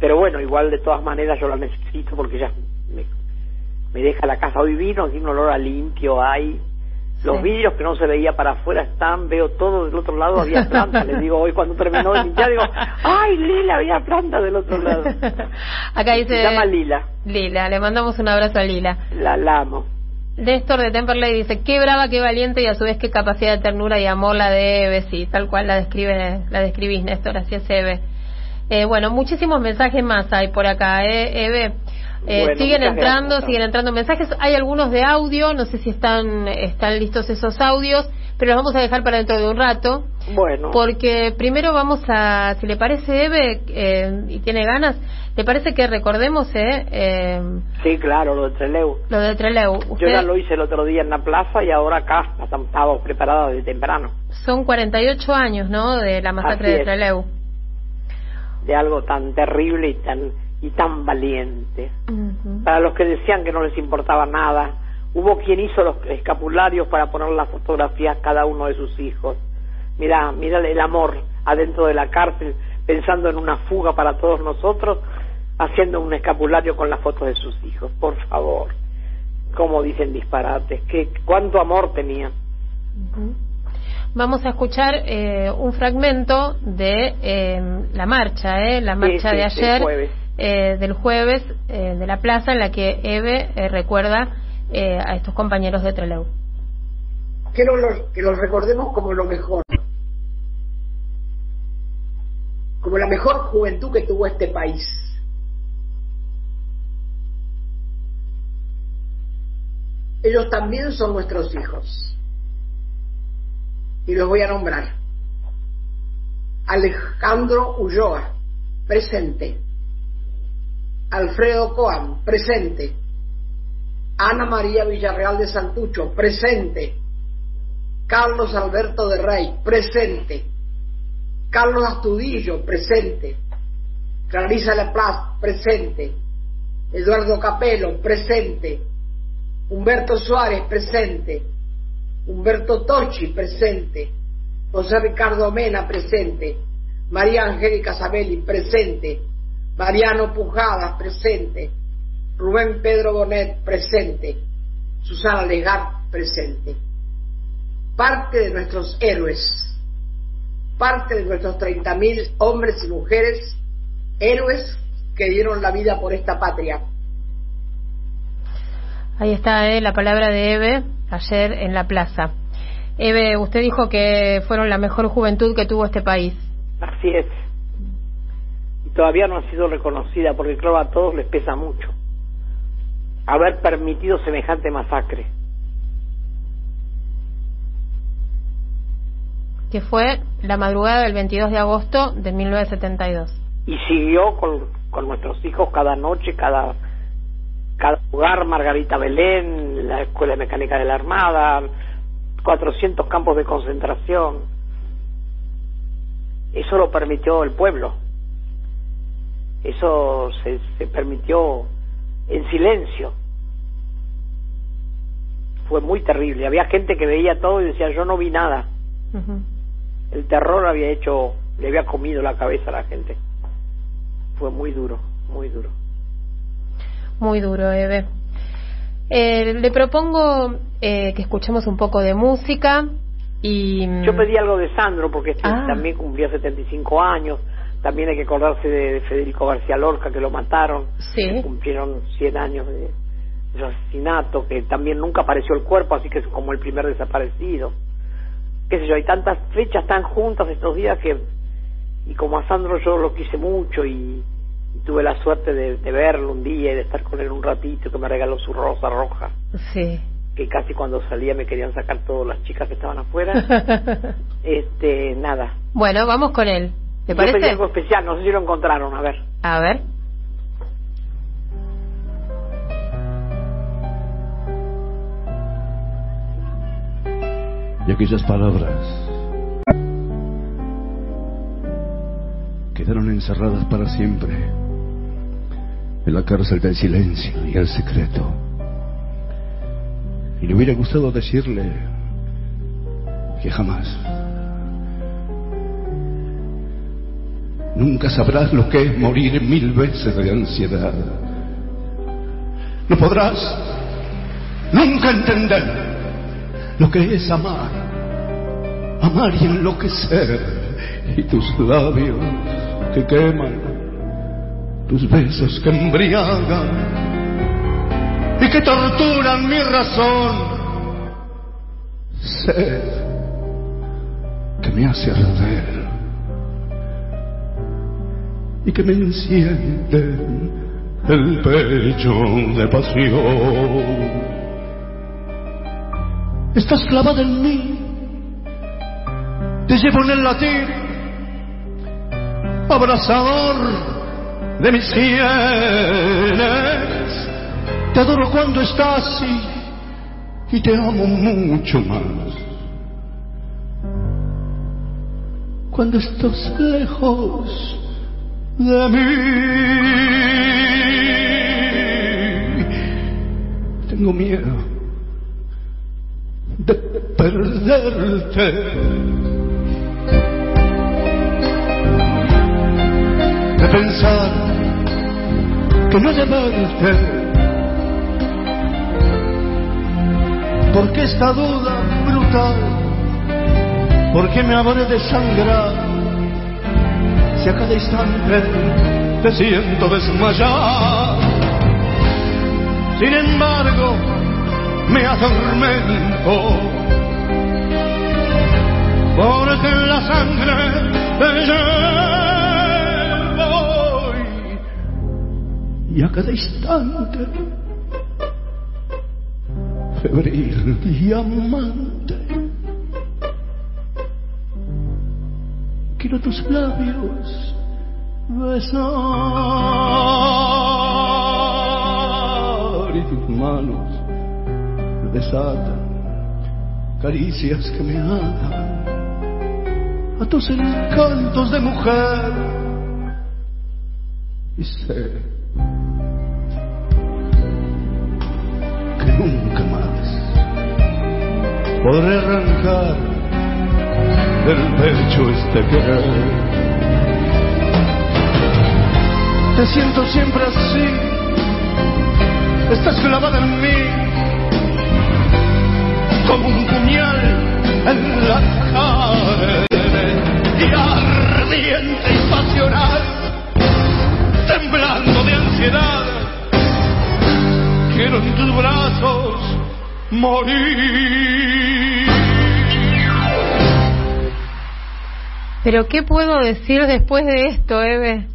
[SPEAKER 3] pero bueno, igual de todas maneras yo la necesito porque ya me, me deja la casa. Hoy vino, tiene un olor a limpio, hay los vidrios que no se veía para afuera están, veo todo del otro lado, había planta. Le digo hoy cuando terminó de limpiar, digo, ¡ay, Lila, había planta del otro lado!
[SPEAKER 2] Acá dice.
[SPEAKER 3] Se llama Lila.
[SPEAKER 2] Lila, le mandamos un abrazo a Lila.
[SPEAKER 3] La, la amo.
[SPEAKER 2] Néstor de Temperley dice, qué brava, qué valiente y a su vez qué capacidad de ternura y amor la de Eve, sí, tal cual la describe, la describís, Néstor, así es Eve. Eh, bueno, muchísimos mensajes más hay por acá, ¿eh, Eve? Eh, siguen entrando, siguen entrando mensajes. Hay algunos de audio, no sé si están, están listos esos audios, pero los vamos a dejar para dentro de un rato.
[SPEAKER 3] Bueno.
[SPEAKER 2] Porque primero vamos a, si le parece, Eve, eh, y tiene ganas, ¿le parece que recordemos, eh? eh
[SPEAKER 3] sí, claro, lo de Treleu.
[SPEAKER 2] Lo de Treleu.
[SPEAKER 3] Yo ya lo hice el otro día en la plaza y ahora acá estamos preparados de temprano.
[SPEAKER 2] Son 48 años, ¿no?, de la masacre de Treleu
[SPEAKER 3] de algo tan terrible y tan y tan valiente. Para los que decían que no les importaba nada, hubo quien hizo los escapularios para poner las fotografías cada uno de sus hijos. Mira, mira el amor adentro de la cárcel, pensando en una fuga para todos nosotros, haciendo un escapulario con las fotos de sus hijos. Por favor, cómo dicen disparates, que cuánto amor tenían
[SPEAKER 2] vamos a escuchar eh, un fragmento de eh, la marcha, eh, la marcha de ayer, eh, del jueves, eh, de la plaza en la que Eve eh, recuerda eh, a estos compañeros de Trelew.
[SPEAKER 4] Que, los, que los recordemos como lo mejor, como la mejor juventud que tuvo este país. Ellos también son nuestros hijos y los voy a nombrar. Alejandro Ulloa, presente. Alfredo Coan, presente. Ana María Villarreal de Santucho, presente. Carlos Alberto de Rey, presente. Carlos Astudillo, presente. Clarisa Laplace, presente. Eduardo Capelo, presente. Humberto Suárez, presente. Humberto Tocci presente, José Ricardo Mena presente, María Angélica Sabelli presente, Mariano Pujadas presente, Rubén Pedro Bonet presente, Susana Legar presente. parte de nuestros héroes, parte de nuestros 30.000 hombres y mujeres, héroes que dieron la vida por esta patria.
[SPEAKER 2] Ahí está eh, la palabra de Eve ayer en la plaza. Eve, usted dijo que fueron la mejor juventud que tuvo este país.
[SPEAKER 3] Así es. Y todavía no ha sido reconocida porque creo a todos les pesa mucho haber permitido semejante masacre.
[SPEAKER 2] Que fue la madrugada del 22 de agosto de 1972.
[SPEAKER 3] Y siguió con, con nuestros hijos cada noche, cada cada lugar, Margarita Belén, la Escuela de Mecánica de la Armada, 400 campos de concentración. Eso lo permitió el pueblo. Eso se, se permitió en silencio. Fue muy terrible. Había gente que veía todo y decía, yo no vi nada. El terror había hecho, le había comido la cabeza a la gente. Fue muy duro, muy duro.
[SPEAKER 2] Muy duro, Eve. Eh, le propongo eh, que escuchemos un poco de música y...
[SPEAKER 3] Mm, Yo pedí algo de Sandro porque este ah. también cumplió 75 años. También hay que acordarse de, Federico García Lorca, que lo mataron.
[SPEAKER 2] Sí.
[SPEAKER 3] cumplieron 100 años de, asesinato, que también nunca apareció el cuerpo, así que es como el primer desaparecido. Qué sé yo, hay tantas fechas tan juntas estos días que... Y como a Sandro yo lo quise mucho y tuve la suerte de, verlo un día y de estar con él un ratito, que me regaló su rosa roja.
[SPEAKER 2] Sí.
[SPEAKER 3] Que casi cuando salía me querían sacar todas las chicas que estaban afuera. este, nada.
[SPEAKER 2] Bueno, vamos con él. ¿Te parece?
[SPEAKER 3] algo especial, no sé si lo encontraron, a ver.
[SPEAKER 2] A ver.
[SPEAKER 5] Y aquellas palabras quedaron encerradas para siempre en la cárcel del silencio y el secreto. Y le hubiera gustado decirle que jamás, nunca sabrás lo que es morir mil veces de ansiedad. No podrás nunca entender lo que es amar, amar y enloquecer, y tus labios que queman tus besos que embriagan y que torturan mi razón. Sed que me hace arder y que me enciende el pecho de pasión. Estás clavada en mí, te llevo en el latir, abrazador de mis sienes. Te adoro cuando estás y, y te amo mucho más. Cuando estás lejos de mí, tengo miedo de perderte de pensar que no verte porque esta duda brutal, porque me habré de sangrar, si a cada instante te siento desmayar. Sin embargo, me atormento, porque la sangre te y a cada instante febril y amante quiero tus labios besar y tus manos desatan caricias que me atan a tus encantos de mujer y sé podré arrancar del pecho este querer. Te siento siempre así, estás clavada en mí, como un puñal en la carne. Y ardiente y pasional, temblando de ansiedad, quiero en tus brazos morir.
[SPEAKER 2] Pero ¿qué puedo decir después de esto, Eve?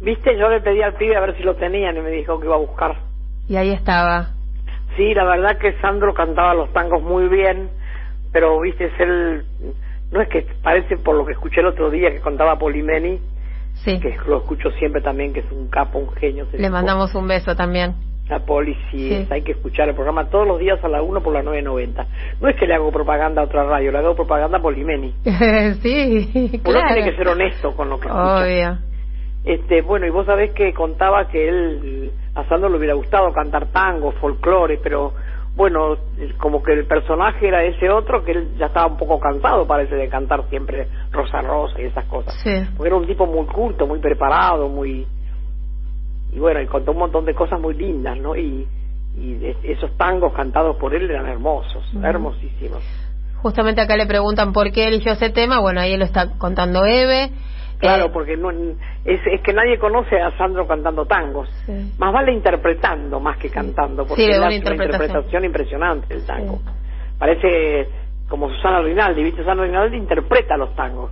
[SPEAKER 3] Viste, yo le pedí al pibe a ver si lo tenían y me dijo que iba a buscar.
[SPEAKER 2] Y ahí estaba.
[SPEAKER 3] Sí, la verdad que Sandro cantaba los tangos muy bien, pero viste, es él, no es que parece por lo que escuché el otro día que contaba Polimeni,
[SPEAKER 2] Sí.
[SPEAKER 3] que lo escucho siempre también, que es un capo, un genio.
[SPEAKER 2] Le
[SPEAKER 3] tipo.
[SPEAKER 2] mandamos un beso también.
[SPEAKER 3] La Poli, sí,
[SPEAKER 2] Sí.
[SPEAKER 3] es, hay que escuchar el programa todos los días a la 1 por la 9.90. No es que le hago propaganda a otra radio, le hago propaganda a Polimeni.
[SPEAKER 2] sí,
[SPEAKER 3] Uno
[SPEAKER 2] claro.
[SPEAKER 3] tiene que ser honesto con lo que escucha.
[SPEAKER 2] Obvio.
[SPEAKER 3] Este, bueno, y vos sabés que contaba que él, a Sandro le hubiera gustado cantar tango, folclore, pero bueno, como que el personaje era ese otro que él ya estaba un poco cansado, parece, de cantar siempre Rosa Rosa y esas cosas.
[SPEAKER 2] Sí.
[SPEAKER 3] Porque era un tipo muy culto, muy preparado, muy... Y bueno, y contó un montón de cosas muy lindas, ¿no? Y, y esos tangos cantados por él eran hermosos, hermosísimos.
[SPEAKER 2] Justamente acá le preguntan por qué eligió ese tema. Bueno, ahí lo está contando Eve.
[SPEAKER 3] Claro,
[SPEAKER 2] Eh,
[SPEAKER 3] porque no, es, es que nadie conoce a Sandro cantando tangos.
[SPEAKER 2] Sí.
[SPEAKER 3] Más vale interpretando más que cantando, porque
[SPEAKER 2] Sí,
[SPEAKER 3] él
[SPEAKER 2] una interpretación.
[SPEAKER 3] interpretación impresionante el tango. Parece como Susana Rinaldi, ¿viste? Susana Rinaldi interpreta los tangos.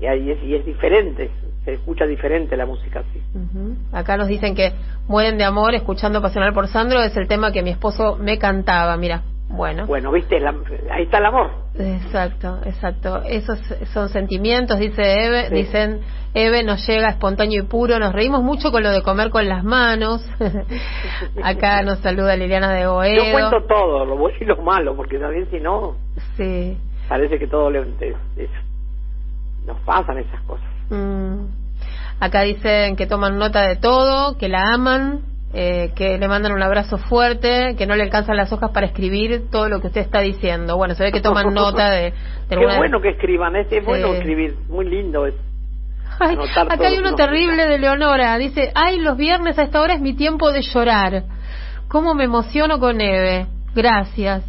[SPEAKER 3] Y ahí es, y es diferente, se escucha diferente la música así.
[SPEAKER 2] Ujú. Acá nos dicen que mueren de amor escuchando Pasional por Sandro. Es el tema que mi esposo me cantaba. Mira, bueno.
[SPEAKER 3] Bueno, ¿viste? La- ahí está el amor.
[SPEAKER 2] Exacto, exacto. Esos son sentimientos, dice Eve.
[SPEAKER 3] Sí.
[SPEAKER 2] Dicen, Eve nos llega espontáneo y puro. Nos reímos mucho con lo de comer con las manos. Acá nos saluda Liliana de Boedo.
[SPEAKER 3] Yo cuento todo, lo bueno y lo malo, porque también si no,
[SPEAKER 2] Sí.
[SPEAKER 3] parece que todo le, es- es- nos pasan esas cosas.
[SPEAKER 2] Mm. Acá dicen que toman nota de todo, que la aman, eh, que le mandan un abrazo fuerte, que no le alcanzan las hojas para escribir todo lo que usted está diciendo. Bueno, se ve que toman nota de, de
[SPEAKER 3] Qué
[SPEAKER 2] alguna-
[SPEAKER 3] bueno que escriban, es, es bueno escribir, muy lindo es.
[SPEAKER 2] Ay, acá hay uno terrible de Leonora. Dice, ay, los viernes a esta hora es mi tiempo de llorar. ¿Cómo me emociono con Eve? Gracias.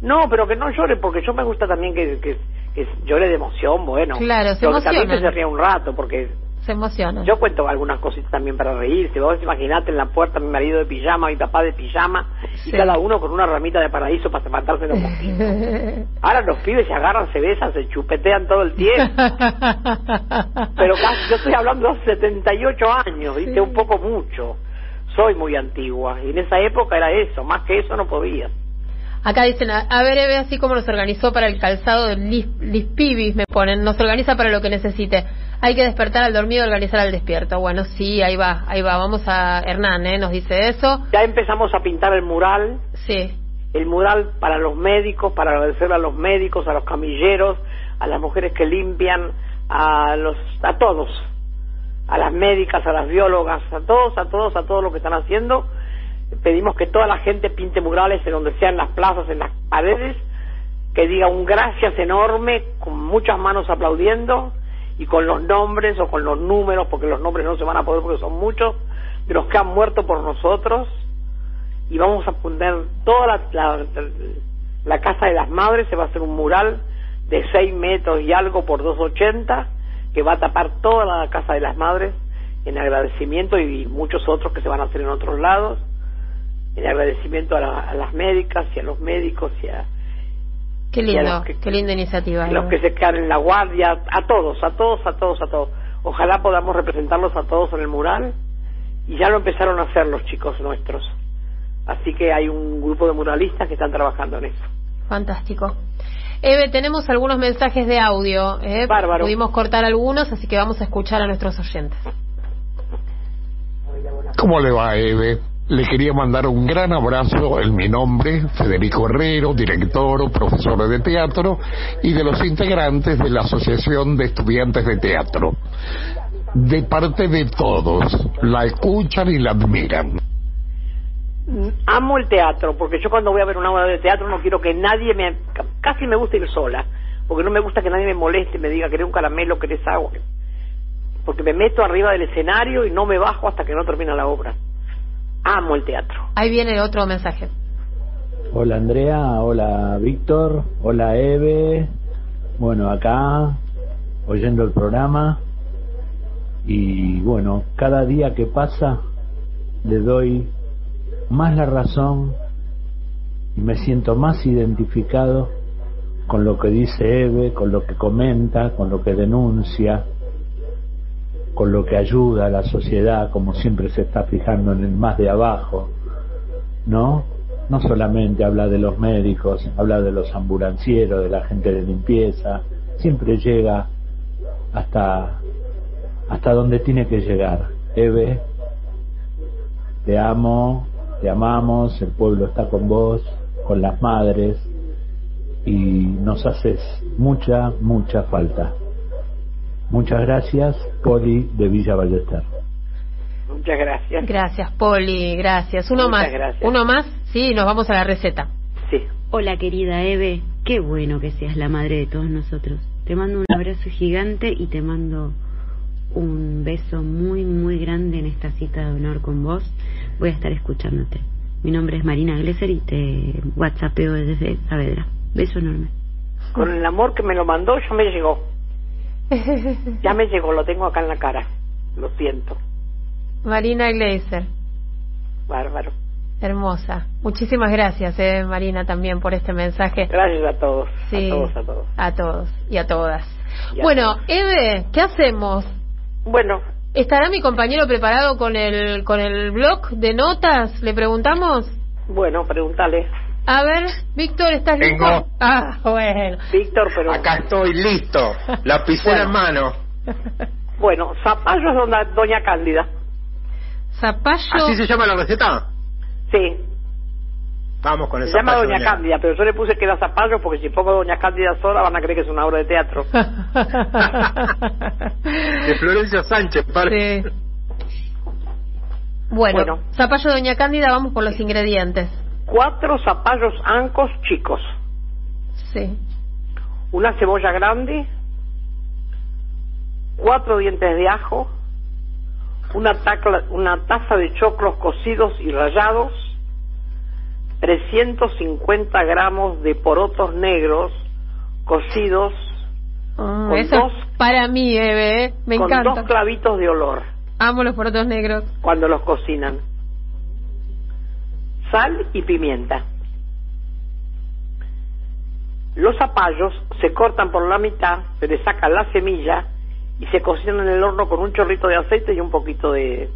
[SPEAKER 3] No, pero que no llore, porque yo me gusta también que, que, que llore de emoción, bueno.
[SPEAKER 2] Claro, se
[SPEAKER 3] también que
[SPEAKER 2] emocionan.
[SPEAKER 3] se ría un rato, porque
[SPEAKER 2] Se emociona.
[SPEAKER 3] yo cuento algunas cositas también para reírse. Vos imaginate en la puerta mi marido de pijama, mi papá de pijama, y cada uno con una ramita de paraíso para matarse los mosquitos. Ahora los pibes se agarran, se besan, se chupetean todo el tiempo. Pero casi- yo estoy hablando de hace 78 años, ¿viste?
[SPEAKER 2] Sí.
[SPEAKER 3] Un poco mucho. Soy muy antigua, y en esa época era eso, más que eso no podía.
[SPEAKER 2] Acá dicen, a, a ver, Eve, así como nos organizó para el calzado Lis, Lispibis, me ponen, nos organiza para lo que necesite. Hay que despertar al dormido y organizar al despierto. Bueno, sí, ahí va, ahí va. Vamos a Hernán, ¿eh? Nos dice eso.
[SPEAKER 3] Ya empezamos a pintar el mural,
[SPEAKER 2] Sí,
[SPEAKER 3] el mural para los médicos, para agradecerle a los médicos, a los camilleros, a las mujeres que limpian, a los, a todos, a las médicas, a las biólogas, a todos, a todos, a todos lo que están haciendo. Pedimos que toda la gente pinte murales en donde sean las plazas, en las paredes, que diga un gracias enorme, con muchas manos aplaudiendo y con los nombres o con los números, porque los nombres no se van a poder porque son muchos, de los que han muerto por nosotros. Y vamos a poner toda la, la, la casa de las madres, se va a hacer un mural de 6 metros y algo por 2,80 que va a tapar toda la casa de las madres en agradecimiento y muchos otros que se van a hacer en otros lados, en agradecimiento a, la- a las médicas y a los médicos y a,
[SPEAKER 2] qué
[SPEAKER 3] Y a
[SPEAKER 2] lindo,
[SPEAKER 3] los que-
[SPEAKER 2] qué linda iniciativa.
[SPEAKER 3] a los que se quedan en la guardia, a todos, a todos, a todos, a todos. Ojalá podamos representarlos a todos en el mural y ya lo empezaron a hacer los chicos nuestros. Así que hay un grupo de muralistas que están trabajando en eso.
[SPEAKER 2] Fantástico. Eve, tenemos algunos mensajes de audio. ¿eh?
[SPEAKER 3] Bárbaro.
[SPEAKER 2] Pudimos cortar algunos, así que vamos a escuchar a nuestros oyentes.
[SPEAKER 6] ¿Cómo le va, Eve? Le quería mandar un gran abrazo en mi nombre, Federico Herrero, director, profesor de teatro y de los integrantes de la Asociación de Estudiantes de Teatro. De parte de todos, la escuchan y la admiran.
[SPEAKER 3] Amo el teatro, porque yo cuando voy a ver una obra de teatro no quiero que nadie me... ca- Casi me gusta ir sola, porque no me gusta que nadie me moleste, me diga, ¿querés un caramelo, querés agua? Porque me meto arriba del escenario y no me bajo hasta que no termina la obra. Amo el teatro.
[SPEAKER 2] Ahí viene otro mensaje.
[SPEAKER 7] Hola Andrea, hola Víctor, hola Eve. Bueno, acá oyendo el programa y bueno, cada día que pasa le doy más la razón y me siento más identificado con lo que dice Eve, con lo que comenta, con lo que denuncia, con lo que ayuda a la sociedad, como siempre se está fijando en el más de abajo, ¿no? No solamente habla de los médicos, habla de los ambulancieros, de la gente de limpieza, siempre llega hasta hasta donde tiene que llegar. Eve, te amo, te amamos, el pueblo está con vos, con las madres y nos haces mucha, mucha falta. Muchas gracias, Poli de Villa Ballester.
[SPEAKER 3] Muchas gracias.
[SPEAKER 2] Gracias, Poli, gracias. Uno
[SPEAKER 3] Muchas
[SPEAKER 2] más.
[SPEAKER 3] gracias.
[SPEAKER 2] Uno más, sí, nos vamos a la receta.
[SPEAKER 3] Sí.
[SPEAKER 8] Hola querida Eve, qué bueno que seas la madre de todos nosotros. Te mando un abrazo gigante y te mando un beso muy muy grande en esta cita de honor con vos. Voy a estar escuchándote. Mi nombre es Marina Glesser y te whatsappeo desde Saavedra. Beso enorme.
[SPEAKER 3] Con el amor que me lo mandó ya me llegó. Ya me llegó, lo tengo acá en la cara. Lo siento.
[SPEAKER 2] Marina Gleiser,
[SPEAKER 3] Bárbaro.
[SPEAKER 2] hermosa. Muchísimas gracias, eh, Marina, también por este mensaje.
[SPEAKER 3] Gracias a todos.
[SPEAKER 2] Sí,
[SPEAKER 3] A todos, a todos.
[SPEAKER 2] a todos y a todas.
[SPEAKER 3] Y a
[SPEAKER 2] bueno, Eve, ¿qué hacemos?
[SPEAKER 3] Bueno,
[SPEAKER 2] ¿Estará mi compañero preparado con el con el blog de notas? ¿Le preguntamos?
[SPEAKER 3] bueno, pregúntale.
[SPEAKER 2] A ver, Víctor, ¿estás listo?
[SPEAKER 9] Tengo.
[SPEAKER 2] Ah, bueno.
[SPEAKER 3] Víctor, pero...
[SPEAKER 9] Acá estoy listo, lapicera en mano.
[SPEAKER 3] Bueno, zapallo es doña, doña Cándida.
[SPEAKER 2] Zapallo.
[SPEAKER 9] ¿Así se llama la receta?
[SPEAKER 3] Sí,
[SPEAKER 9] Vamos con el
[SPEAKER 3] se llama doña Cándida, pero yo le puse que era zapallo porque si pongo doña Cándida sola van a creer que es una obra de teatro.
[SPEAKER 9] De Florencia Sánchez, padre.
[SPEAKER 2] Sí. Bueno,
[SPEAKER 3] Bueno.
[SPEAKER 2] zapallo Doña Cándida, vamos por los ingredientes.
[SPEAKER 3] Cuatro zapallos ancos chicos.
[SPEAKER 2] Sí.
[SPEAKER 3] una cebolla grande, cuatro dientes de ajo, una, tacla- una taza de choclos cocidos y rallados, 350 gramos de porotos negros cocidos
[SPEAKER 2] Mm,
[SPEAKER 3] Con
[SPEAKER 2] eso
[SPEAKER 3] dos-
[SPEAKER 2] para mí, Eve, ¿eh? me
[SPEAKER 3] con
[SPEAKER 2] encanta.
[SPEAKER 3] dos clavitos de olor
[SPEAKER 2] Amo los porotos negros.
[SPEAKER 3] cuando los cocinan, sal y pimienta. Los zapallos se cortan por la mitad, se le saca la semilla y se cocinan en el horno con un chorrito de aceite y un poquito de,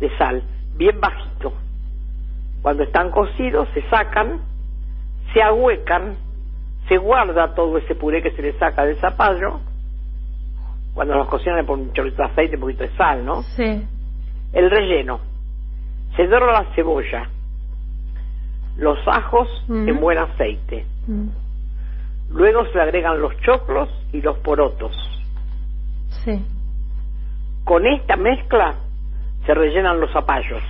[SPEAKER 3] de sal, bien bajito. Cuando están cocidos se sacan, se ahuecan, se guarda todo ese puré que se le saca del zapallo. Cuando los cocinan ponen un chorrito de aceite y un poquito de sal, ¿no?
[SPEAKER 2] Sí.
[SPEAKER 3] El relleno. Se dora la cebolla, los ajos
[SPEAKER 2] Mm.
[SPEAKER 3] en buen aceite.
[SPEAKER 2] Mm,
[SPEAKER 3] Luego se agregan los choclos y los porotos.
[SPEAKER 2] Sí.
[SPEAKER 3] Con esta mezcla se rellenan los zapallos.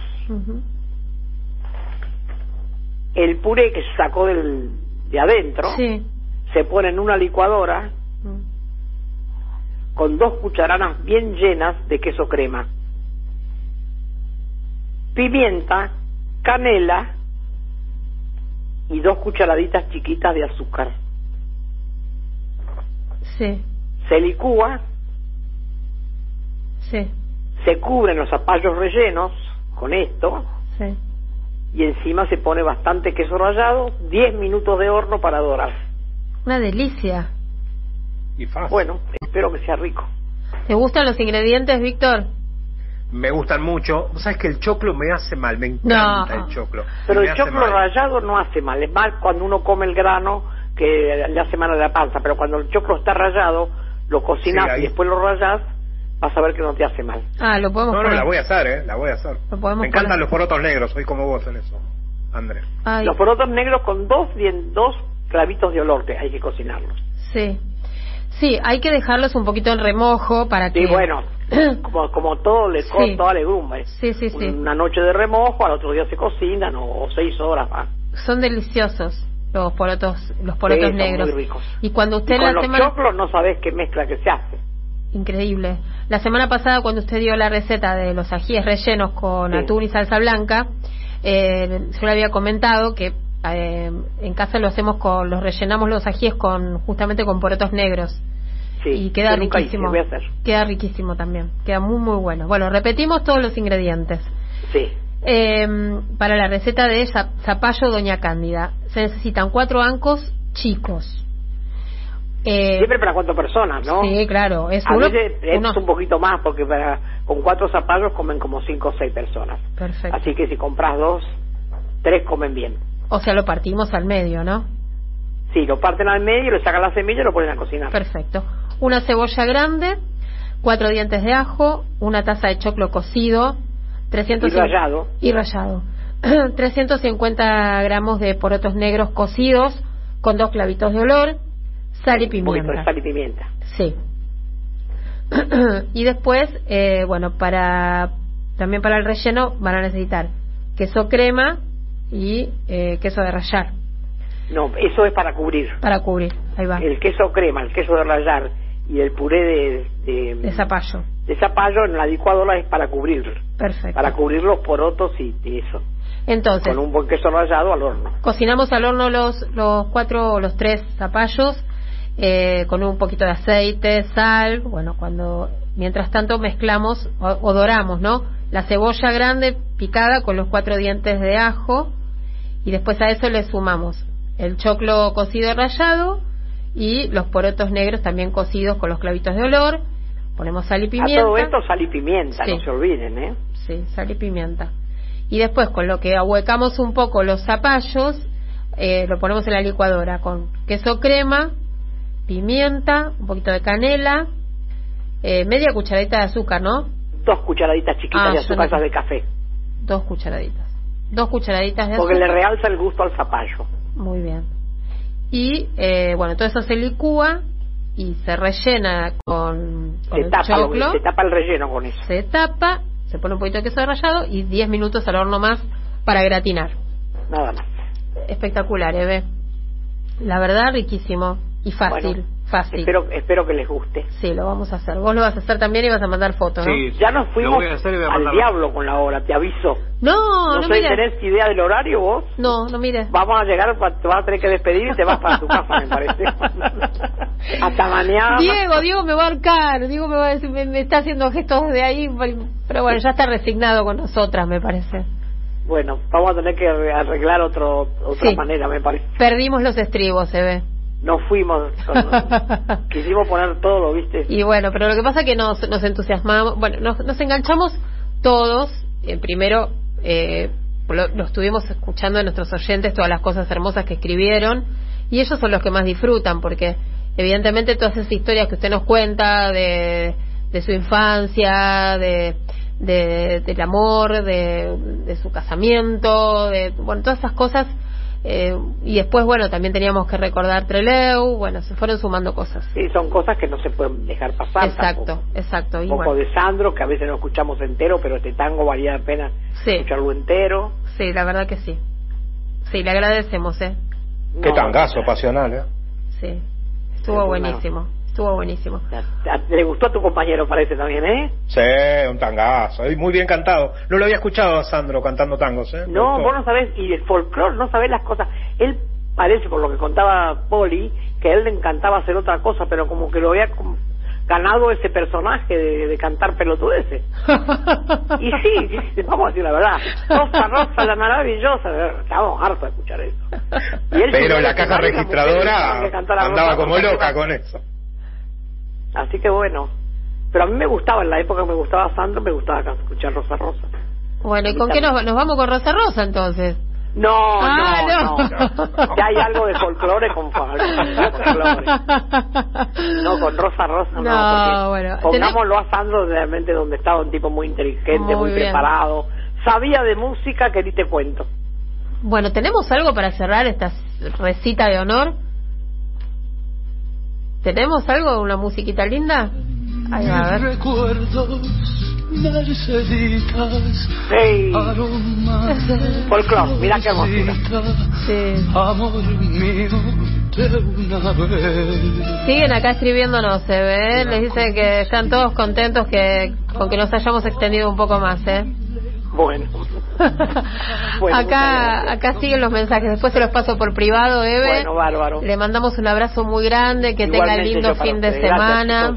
[SPEAKER 3] El puré que se sacó del, de adentro
[SPEAKER 2] Sí.
[SPEAKER 3] se pone en una licuadora con dos cucharadas bien llenas de queso crema. Pimienta, canela y dos cucharaditas chiquitas de azúcar.
[SPEAKER 2] Sí.
[SPEAKER 3] Se licúa,
[SPEAKER 2] Sí.
[SPEAKER 3] se cubren los zapallos rellenos con esto
[SPEAKER 2] Sí.
[SPEAKER 3] y encima se pone bastante queso rallado, 10 minutos de horno para dorar.
[SPEAKER 2] Una delicia.
[SPEAKER 9] Y fácil.
[SPEAKER 3] Bueno, espero que sea rico.
[SPEAKER 2] ¿Te gustan los ingredientes, Víctor?
[SPEAKER 9] Me gustan mucho. Vos sabés que el choclo me hace mal, me encanta
[SPEAKER 2] No.
[SPEAKER 9] el choclo.
[SPEAKER 3] Pero
[SPEAKER 9] Me
[SPEAKER 3] el choclo
[SPEAKER 9] mal.
[SPEAKER 3] rallado no hace mal, es mal cuando uno come el grano que le hace mal a la panza, pero cuando el choclo está rallado, lo cocinas
[SPEAKER 9] Sí, ahí.
[SPEAKER 3] y después lo rayas, vas a ver que no te hace mal.
[SPEAKER 2] Ah, lo podemos
[SPEAKER 9] No, no,
[SPEAKER 2] poner.
[SPEAKER 9] la voy a hacer, ¿eh? La voy a hacer.
[SPEAKER 2] Lo podemos
[SPEAKER 9] Me encantan
[SPEAKER 2] poner.
[SPEAKER 9] los porotos negros, soy como vos en eso, Andrés.
[SPEAKER 2] Ay,
[SPEAKER 3] Los porotos negros con dos, bien, dos clavitos de olor que hay que cocinarlos.
[SPEAKER 2] sí. Sí, hay que dejarlos un poquito en remojo para que...
[SPEAKER 3] Sí, bueno, como, como todo le,
[SPEAKER 2] Sí.
[SPEAKER 3] toda legumbre.
[SPEAKER 2] Sí, sí, sí.
[SPEAKER 3] Una noche de remojo, al otro día se cocinan o, o seis horas más.
[SPEAKER 2] Son deliciosos los porotos, los porotos
[SPEAKER 3] Sí, son
[SPEAKER 2] negros.
[SPEAKER 3] muy ricos.
[SPEAKER 2] Y cuando usted
[SPEAKER 3] Y con
[SPEAKER 2] la
[SPEAKER 3] los
[SPEAKER 2] semana...
[SPEAKER 3] choclos no sabés qué mezcla que se hace.
[SPEAKER 2] Increíble. La semana pasada, cuando usted dio la receta de los ajíes rellenos con
[SPEAKER 3] Sí.
[SPEAKER 2] atún y salsa blanca, eh, yo le había comentado que eh, en casa lo hacemos con, los rellenamos los ajíes con, justamente con porotos negros.
[SPEAKER 3] Sí,
[SPEAKER 2] y queda
[SPEAKER 3] hice,
[SPEAKER 2] riquísimo.
[SPEAKER 3] hacer.
[SPEAKER 2] Queda riquísimo también. Queda muy, muy bueno. Bueno, repetimos todos los ingredientes.
[SPEAKER 3] Sí.
[SPEAKER 2] Eh, para la receta de za- zapallo Doña Cándida, se necesitan cuatro ancos chicos. Eh,
[SPEAKER 3] Siempre para cuatro personas, ¿no?
[SPEAKER 2] Sí, claro. Es
[SPEAKER 3] A
[SPEAKER 2] uno,
[SPEAKER 3] veces es
[SPEAKER 2] uno-
[SPEAKER 3] un poquito más, porque para, con cuatro zapallos comen como cinco o seis personas.
[SPEAKER 2] Perfecto.
[SPEAKER 3] Así que si compras dos, tres comen bien.
[SPEAKER 2] O sea, lo partimos al medio, ¿no?
[SPEAKER 3] Sí, lo parten al medio, le sacan la semilla y lo ponen a cocinar.
[SPEAKER 2] Perfecto. Una cebolla grande, cuatro dientes de ajo, una taza de choclo cocido, 300
[SPEAKER 3] Y rallado.
[SPEAKER 2] y rallado. 350 gramos de porotos negros cocidos con dos clavitos de olor, sal y
[SPEAKER 3] poquito de
[SPEAKER 2] pimienta.
[SPEAKER 3] sal y pimienta.
[SPEAKER 2] Sí. y después, eh, bueno, para también para el relleno van a necesitar queso crema y eh, queso de rallar
[SPEAKER 3] No, eso es para cubrir.
[SPEAKER 2] para cubrir. Ahí va.
[SPEAKER 3] El queso crema, el queso de rallar y el puré de, de,
[SPEAKER 2] De zapallo.
[SPEAKER 3] de zapallo en la licuadora es para cubrir.
[SPEAKER 2] Perfecto.
[SPEAKER 3] Para cubrir los porotos y, y eso.
[SPEAKER 2] Entonces,
[SPEAKER 3] Con un buen queso rallado al horno.
[SPEAKER 2] cocinamos al horno los, los cuatro o los tres zapallos eh, con un poquito de aceite, sal. Bueno, cuando mientras tanto mezclamos o, o doramos, ¿no? La cebolla grande picada con los cuatro dientes de ajo y después a eso le sumamos el choclo cocido rallado y los porotos negros también cocidos con los clavitos de olor. Ponemos sal y pimienta.
[SPEAKER 3] A todo esto sal y pimienta,
[SPEAKER 2] Sí.
[SPEAKER 3] no se olviden, ¿eh?
[SPEAKER 2] Sí, sal y pimienta. Y después, con lo que ahuecamos un poco los zapallos, eh, lo ponemos en la licuadora con queso crema, pimienta, un poquito de canela, eh, media cucharadita de azúcar, ¿no?
[SPEAKER 3] Dos cucharaditas chiquitas
[SPEAKER 2] Ah,
[SPEAKER 3] de azúcar
[SPEAKER 2] no-
[SPEAKER 3] esas de café.
[SPEAKER 2] Dos cucharaditas. Dos cucharaditas de
[SPEAKER 3] Porque
[SPEAKER 2] azúcar.
[SPEAKER 3] le realza el gusto al zapallo.
[SPEAKER 2] Muy bien. Y, eh, bueno, todo eso se licúa y se rellena con, con
[SPEAKER 3] Se
[SPEAKER 2] el
[SPEAKER 3] tapa, lo-
[SPEAKER 2] choclo.
[SPEAKER 3] se tapa el relleno con eso.
[SPEAKER 2] se tapa, se pone un poquito de queso rallado y 10 minutos al horno más para gratinar.
[SPEAKER 3] Nada más.
[SPEAKER 2] Espectacular, Eve. La verdad, riquísimo y fácil.
[SPEAKER 3] Bueno,
[SPEAKER 2] fácil.
[SPEAKER 3] Espero, espero que les guste.
[SPEAKER 2] Sí, lo vamos a hacer. Vos lo vas a hacer también y vas a mandar fotos, ¿no?
[SPEAKER 3] ya nos fuimos
[SPEAKER 9] lo voy a hacer y voy a
[SPEAKER 3] al diablo con la hora, te aviso.
[SPEAKER 2] No, no,
[SPEAKER 3] no sé. ¿tenés idea del horario vos?
[SPEAKER 2] No, no mires.
[SPEAKER 3] Vamos a llegar, te vas a tener que despedir y te vas para tu casa, me parece. Hasta mañana.
[SPEAKER 2] Diego, Diego me va a arcar. Diego me va a decir, me, me está haciendo gestos de ahí. Pero bueno, ya está resignado con nosotras, me parece.
[SPEAKER 3] Bueno, vamos a tener que arreglar otro, otra
[SPEAKER 2] Sí.
[SPEAKER 3] manera, me parece.
[SPEAKER 2] Perdimos los estribos, Eve.
[SPEAKER 3] Nos fuimos, con- quisimos poner todo, ¿lo viste?
[SPEAKER 2] Y bueno, pero lo que pasa es que nos, nos entusiasmamos, bueno, nos, nos enganchamos todos. Eh, primero, eh, lo, lo estuvimos escuchando de nuestros oyentes, todas las cosas hermosas que escribieron, y ellos son los que más disfrutan, porque evidentemente todas esas historias que usted nos cuenta de, de su infancia, de, de- del amor, de, de su casamiento, de, bueno, todas esas cosas. Eh, y después, bueno, también teníamos que recordar Treleu, bueno, se fueron sumando cosas.
[SPEAKER 3] Sí, son cosas que no se pueden dejar pasar.
[SPEAKER 2] Exacto,
[SPEAKER 3] tampoco.
[SPEAKER 2] exacto.
[SPEAKER 3] Un poco
[SPEAKER 2] bueno.
[SPEAKER 3] de Sandro, que a veces no escuchamos entero, pero este tango valía la pena
[SPEAKER 2] Sí.
[SPEAKER 3] escucharlo entero.
[SPEAKER 2] Sí, la verdad que sí. Sí, le agradecemos, ¿eh?
[SPEAKER 10] Qué
[SPEAKER 3] No,
[SPEAKER 10] tangazo pasional, ¿eh?
[SPEAKER 2] Sí. Estuvo buenísimo. Estuvo buenísimo.
[SPEAKER 3] Le gustó a tu compañero, parece también, ¿eh?
[SPEAKER 10] Sí, un tangazo. Y muy bien cantado. No lo había escuchado a Sandro cantando tangos, ¿eh?
[SPEAKER 3] No, vos no sabés, y el folclore, no sabés las cosas. Él parece, por lo que contaba Poli, que a él le encantaba hacer otra cosa, pero como que lo había ganado ese personaje de, de cantar pelotudeces. Y sí, vamos a decir la verdad. Rosa, Rosa, la maravillosa. Estamos hartos de escuchar eso. Y él
[SPEAKER 10] Pero la caja registradora andaba
[SPEAKER 3] Rosa,
[SPEAKER 10] como loca con eso.
[SPEAKER 3] Así que bueno. Pero a mí me gustaba, en la época que me gustaba Sandro, me gustaba escuchar Rosa Rosa.
[SPEAKER 2] bueno, ¿y con qué nos, nos vamos con Rosa Rosa entonces?
[SPEAKER 3] No,
[SPEAKER 2] Ah,
[SPEAKER 3] no,
[SPEAKER 2] no.
[SPEAKER 3] no, Ya hay algo de folclore con folclore. No, con Rosa Rosa no.
[SPEAKER 2] No,
[SPEAKER 3] porque
[SPEAKER 2] bueno,
[SPEAKER 3] Pongámoslo a Sandro realmente donde estaba un tipo muy inteligente,
[SPEAKER 2] Muy
[SPEAKER 3] preparado. Sabía de música que ni te cuento.
[SPEAKER 2] Bueno, ¿tenemos algo para cerrar esta recita de honor? ¿Tenemos algo? ¿Una musiquita linda? Ahí va, a ver.
[SPEAKER 5] recuerdos, Merceditas,
[SPEAKER 3] Sí.
[SPEAKER 5] aromas de
[SPEAKER 3] Folclore, mira qué hermosura.
[SPEAKER 2] Sí.
[SPEAKER 5] amor mío de una vez.
[SPEAKER 2] Siguen acá escribiéndonos, ¿se ve? Les dicen que están todos contentos que con que nos hayamos extendido un poco más, ¿eh?
[SPEAKER 3] Bueno.
[SPEAKER 2] Acá, acá siguen los mensajes. Después se los paso por privado, Eve.
[SPEAKER 3] Bueno, bárbaro.
[SPEAKER 2] Le mandamos un abrazo muy grande, que tenga
[SPEAKER 3] Igualmente
[SPEAKER 2] lindo
[SPEAKER 3] yo para
[SPEAKER 2] fin de.
[SPEAKER 3] Gracias,
[SPEAKER 2] semana.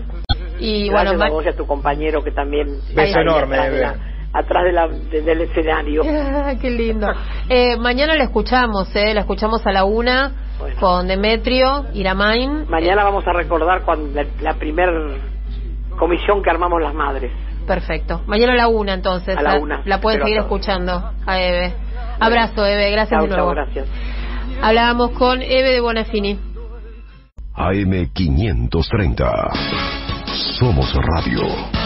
[SPEAKER 2] y
[SPEAKER 3] Gracias
[SPEAKER 2] bueno,
[SPEAKER 3] a vos y a tu compañero que también
[SPEAKER 10] Beso enorme,
[SPEAKER 3] atrás, de
[SPEAKER 10] Eve.
[SPEAKER 3] la- atrás de la- de- del escenario.
[SPEAKER 2] Ah, Qué lindo. Eh, mañana la escuchamos, ¿eh? La escuchamos a la una
[SPEAKER 3] Bueno.
[SPEAKER 2] con Demetrio, Iramain.
[SPEAKER 3] Mañana vamos a recordar cuando la, la primer comisión que armamos las madres.
[SPEAKER 2] Perfecto. Mañana a la una, entonces.
[SPEAKER 3] A la una.
[SPEAKER 2] La pueden seguir escuchando a Eve. Abrazo, Eve. Gracias de nuevo.
[SPEAKER 3] gracias.
[SPEAKER 2] Hablábamos con Eve de Bonafini.
[SPEAKER 11] AM530. Somos Radio.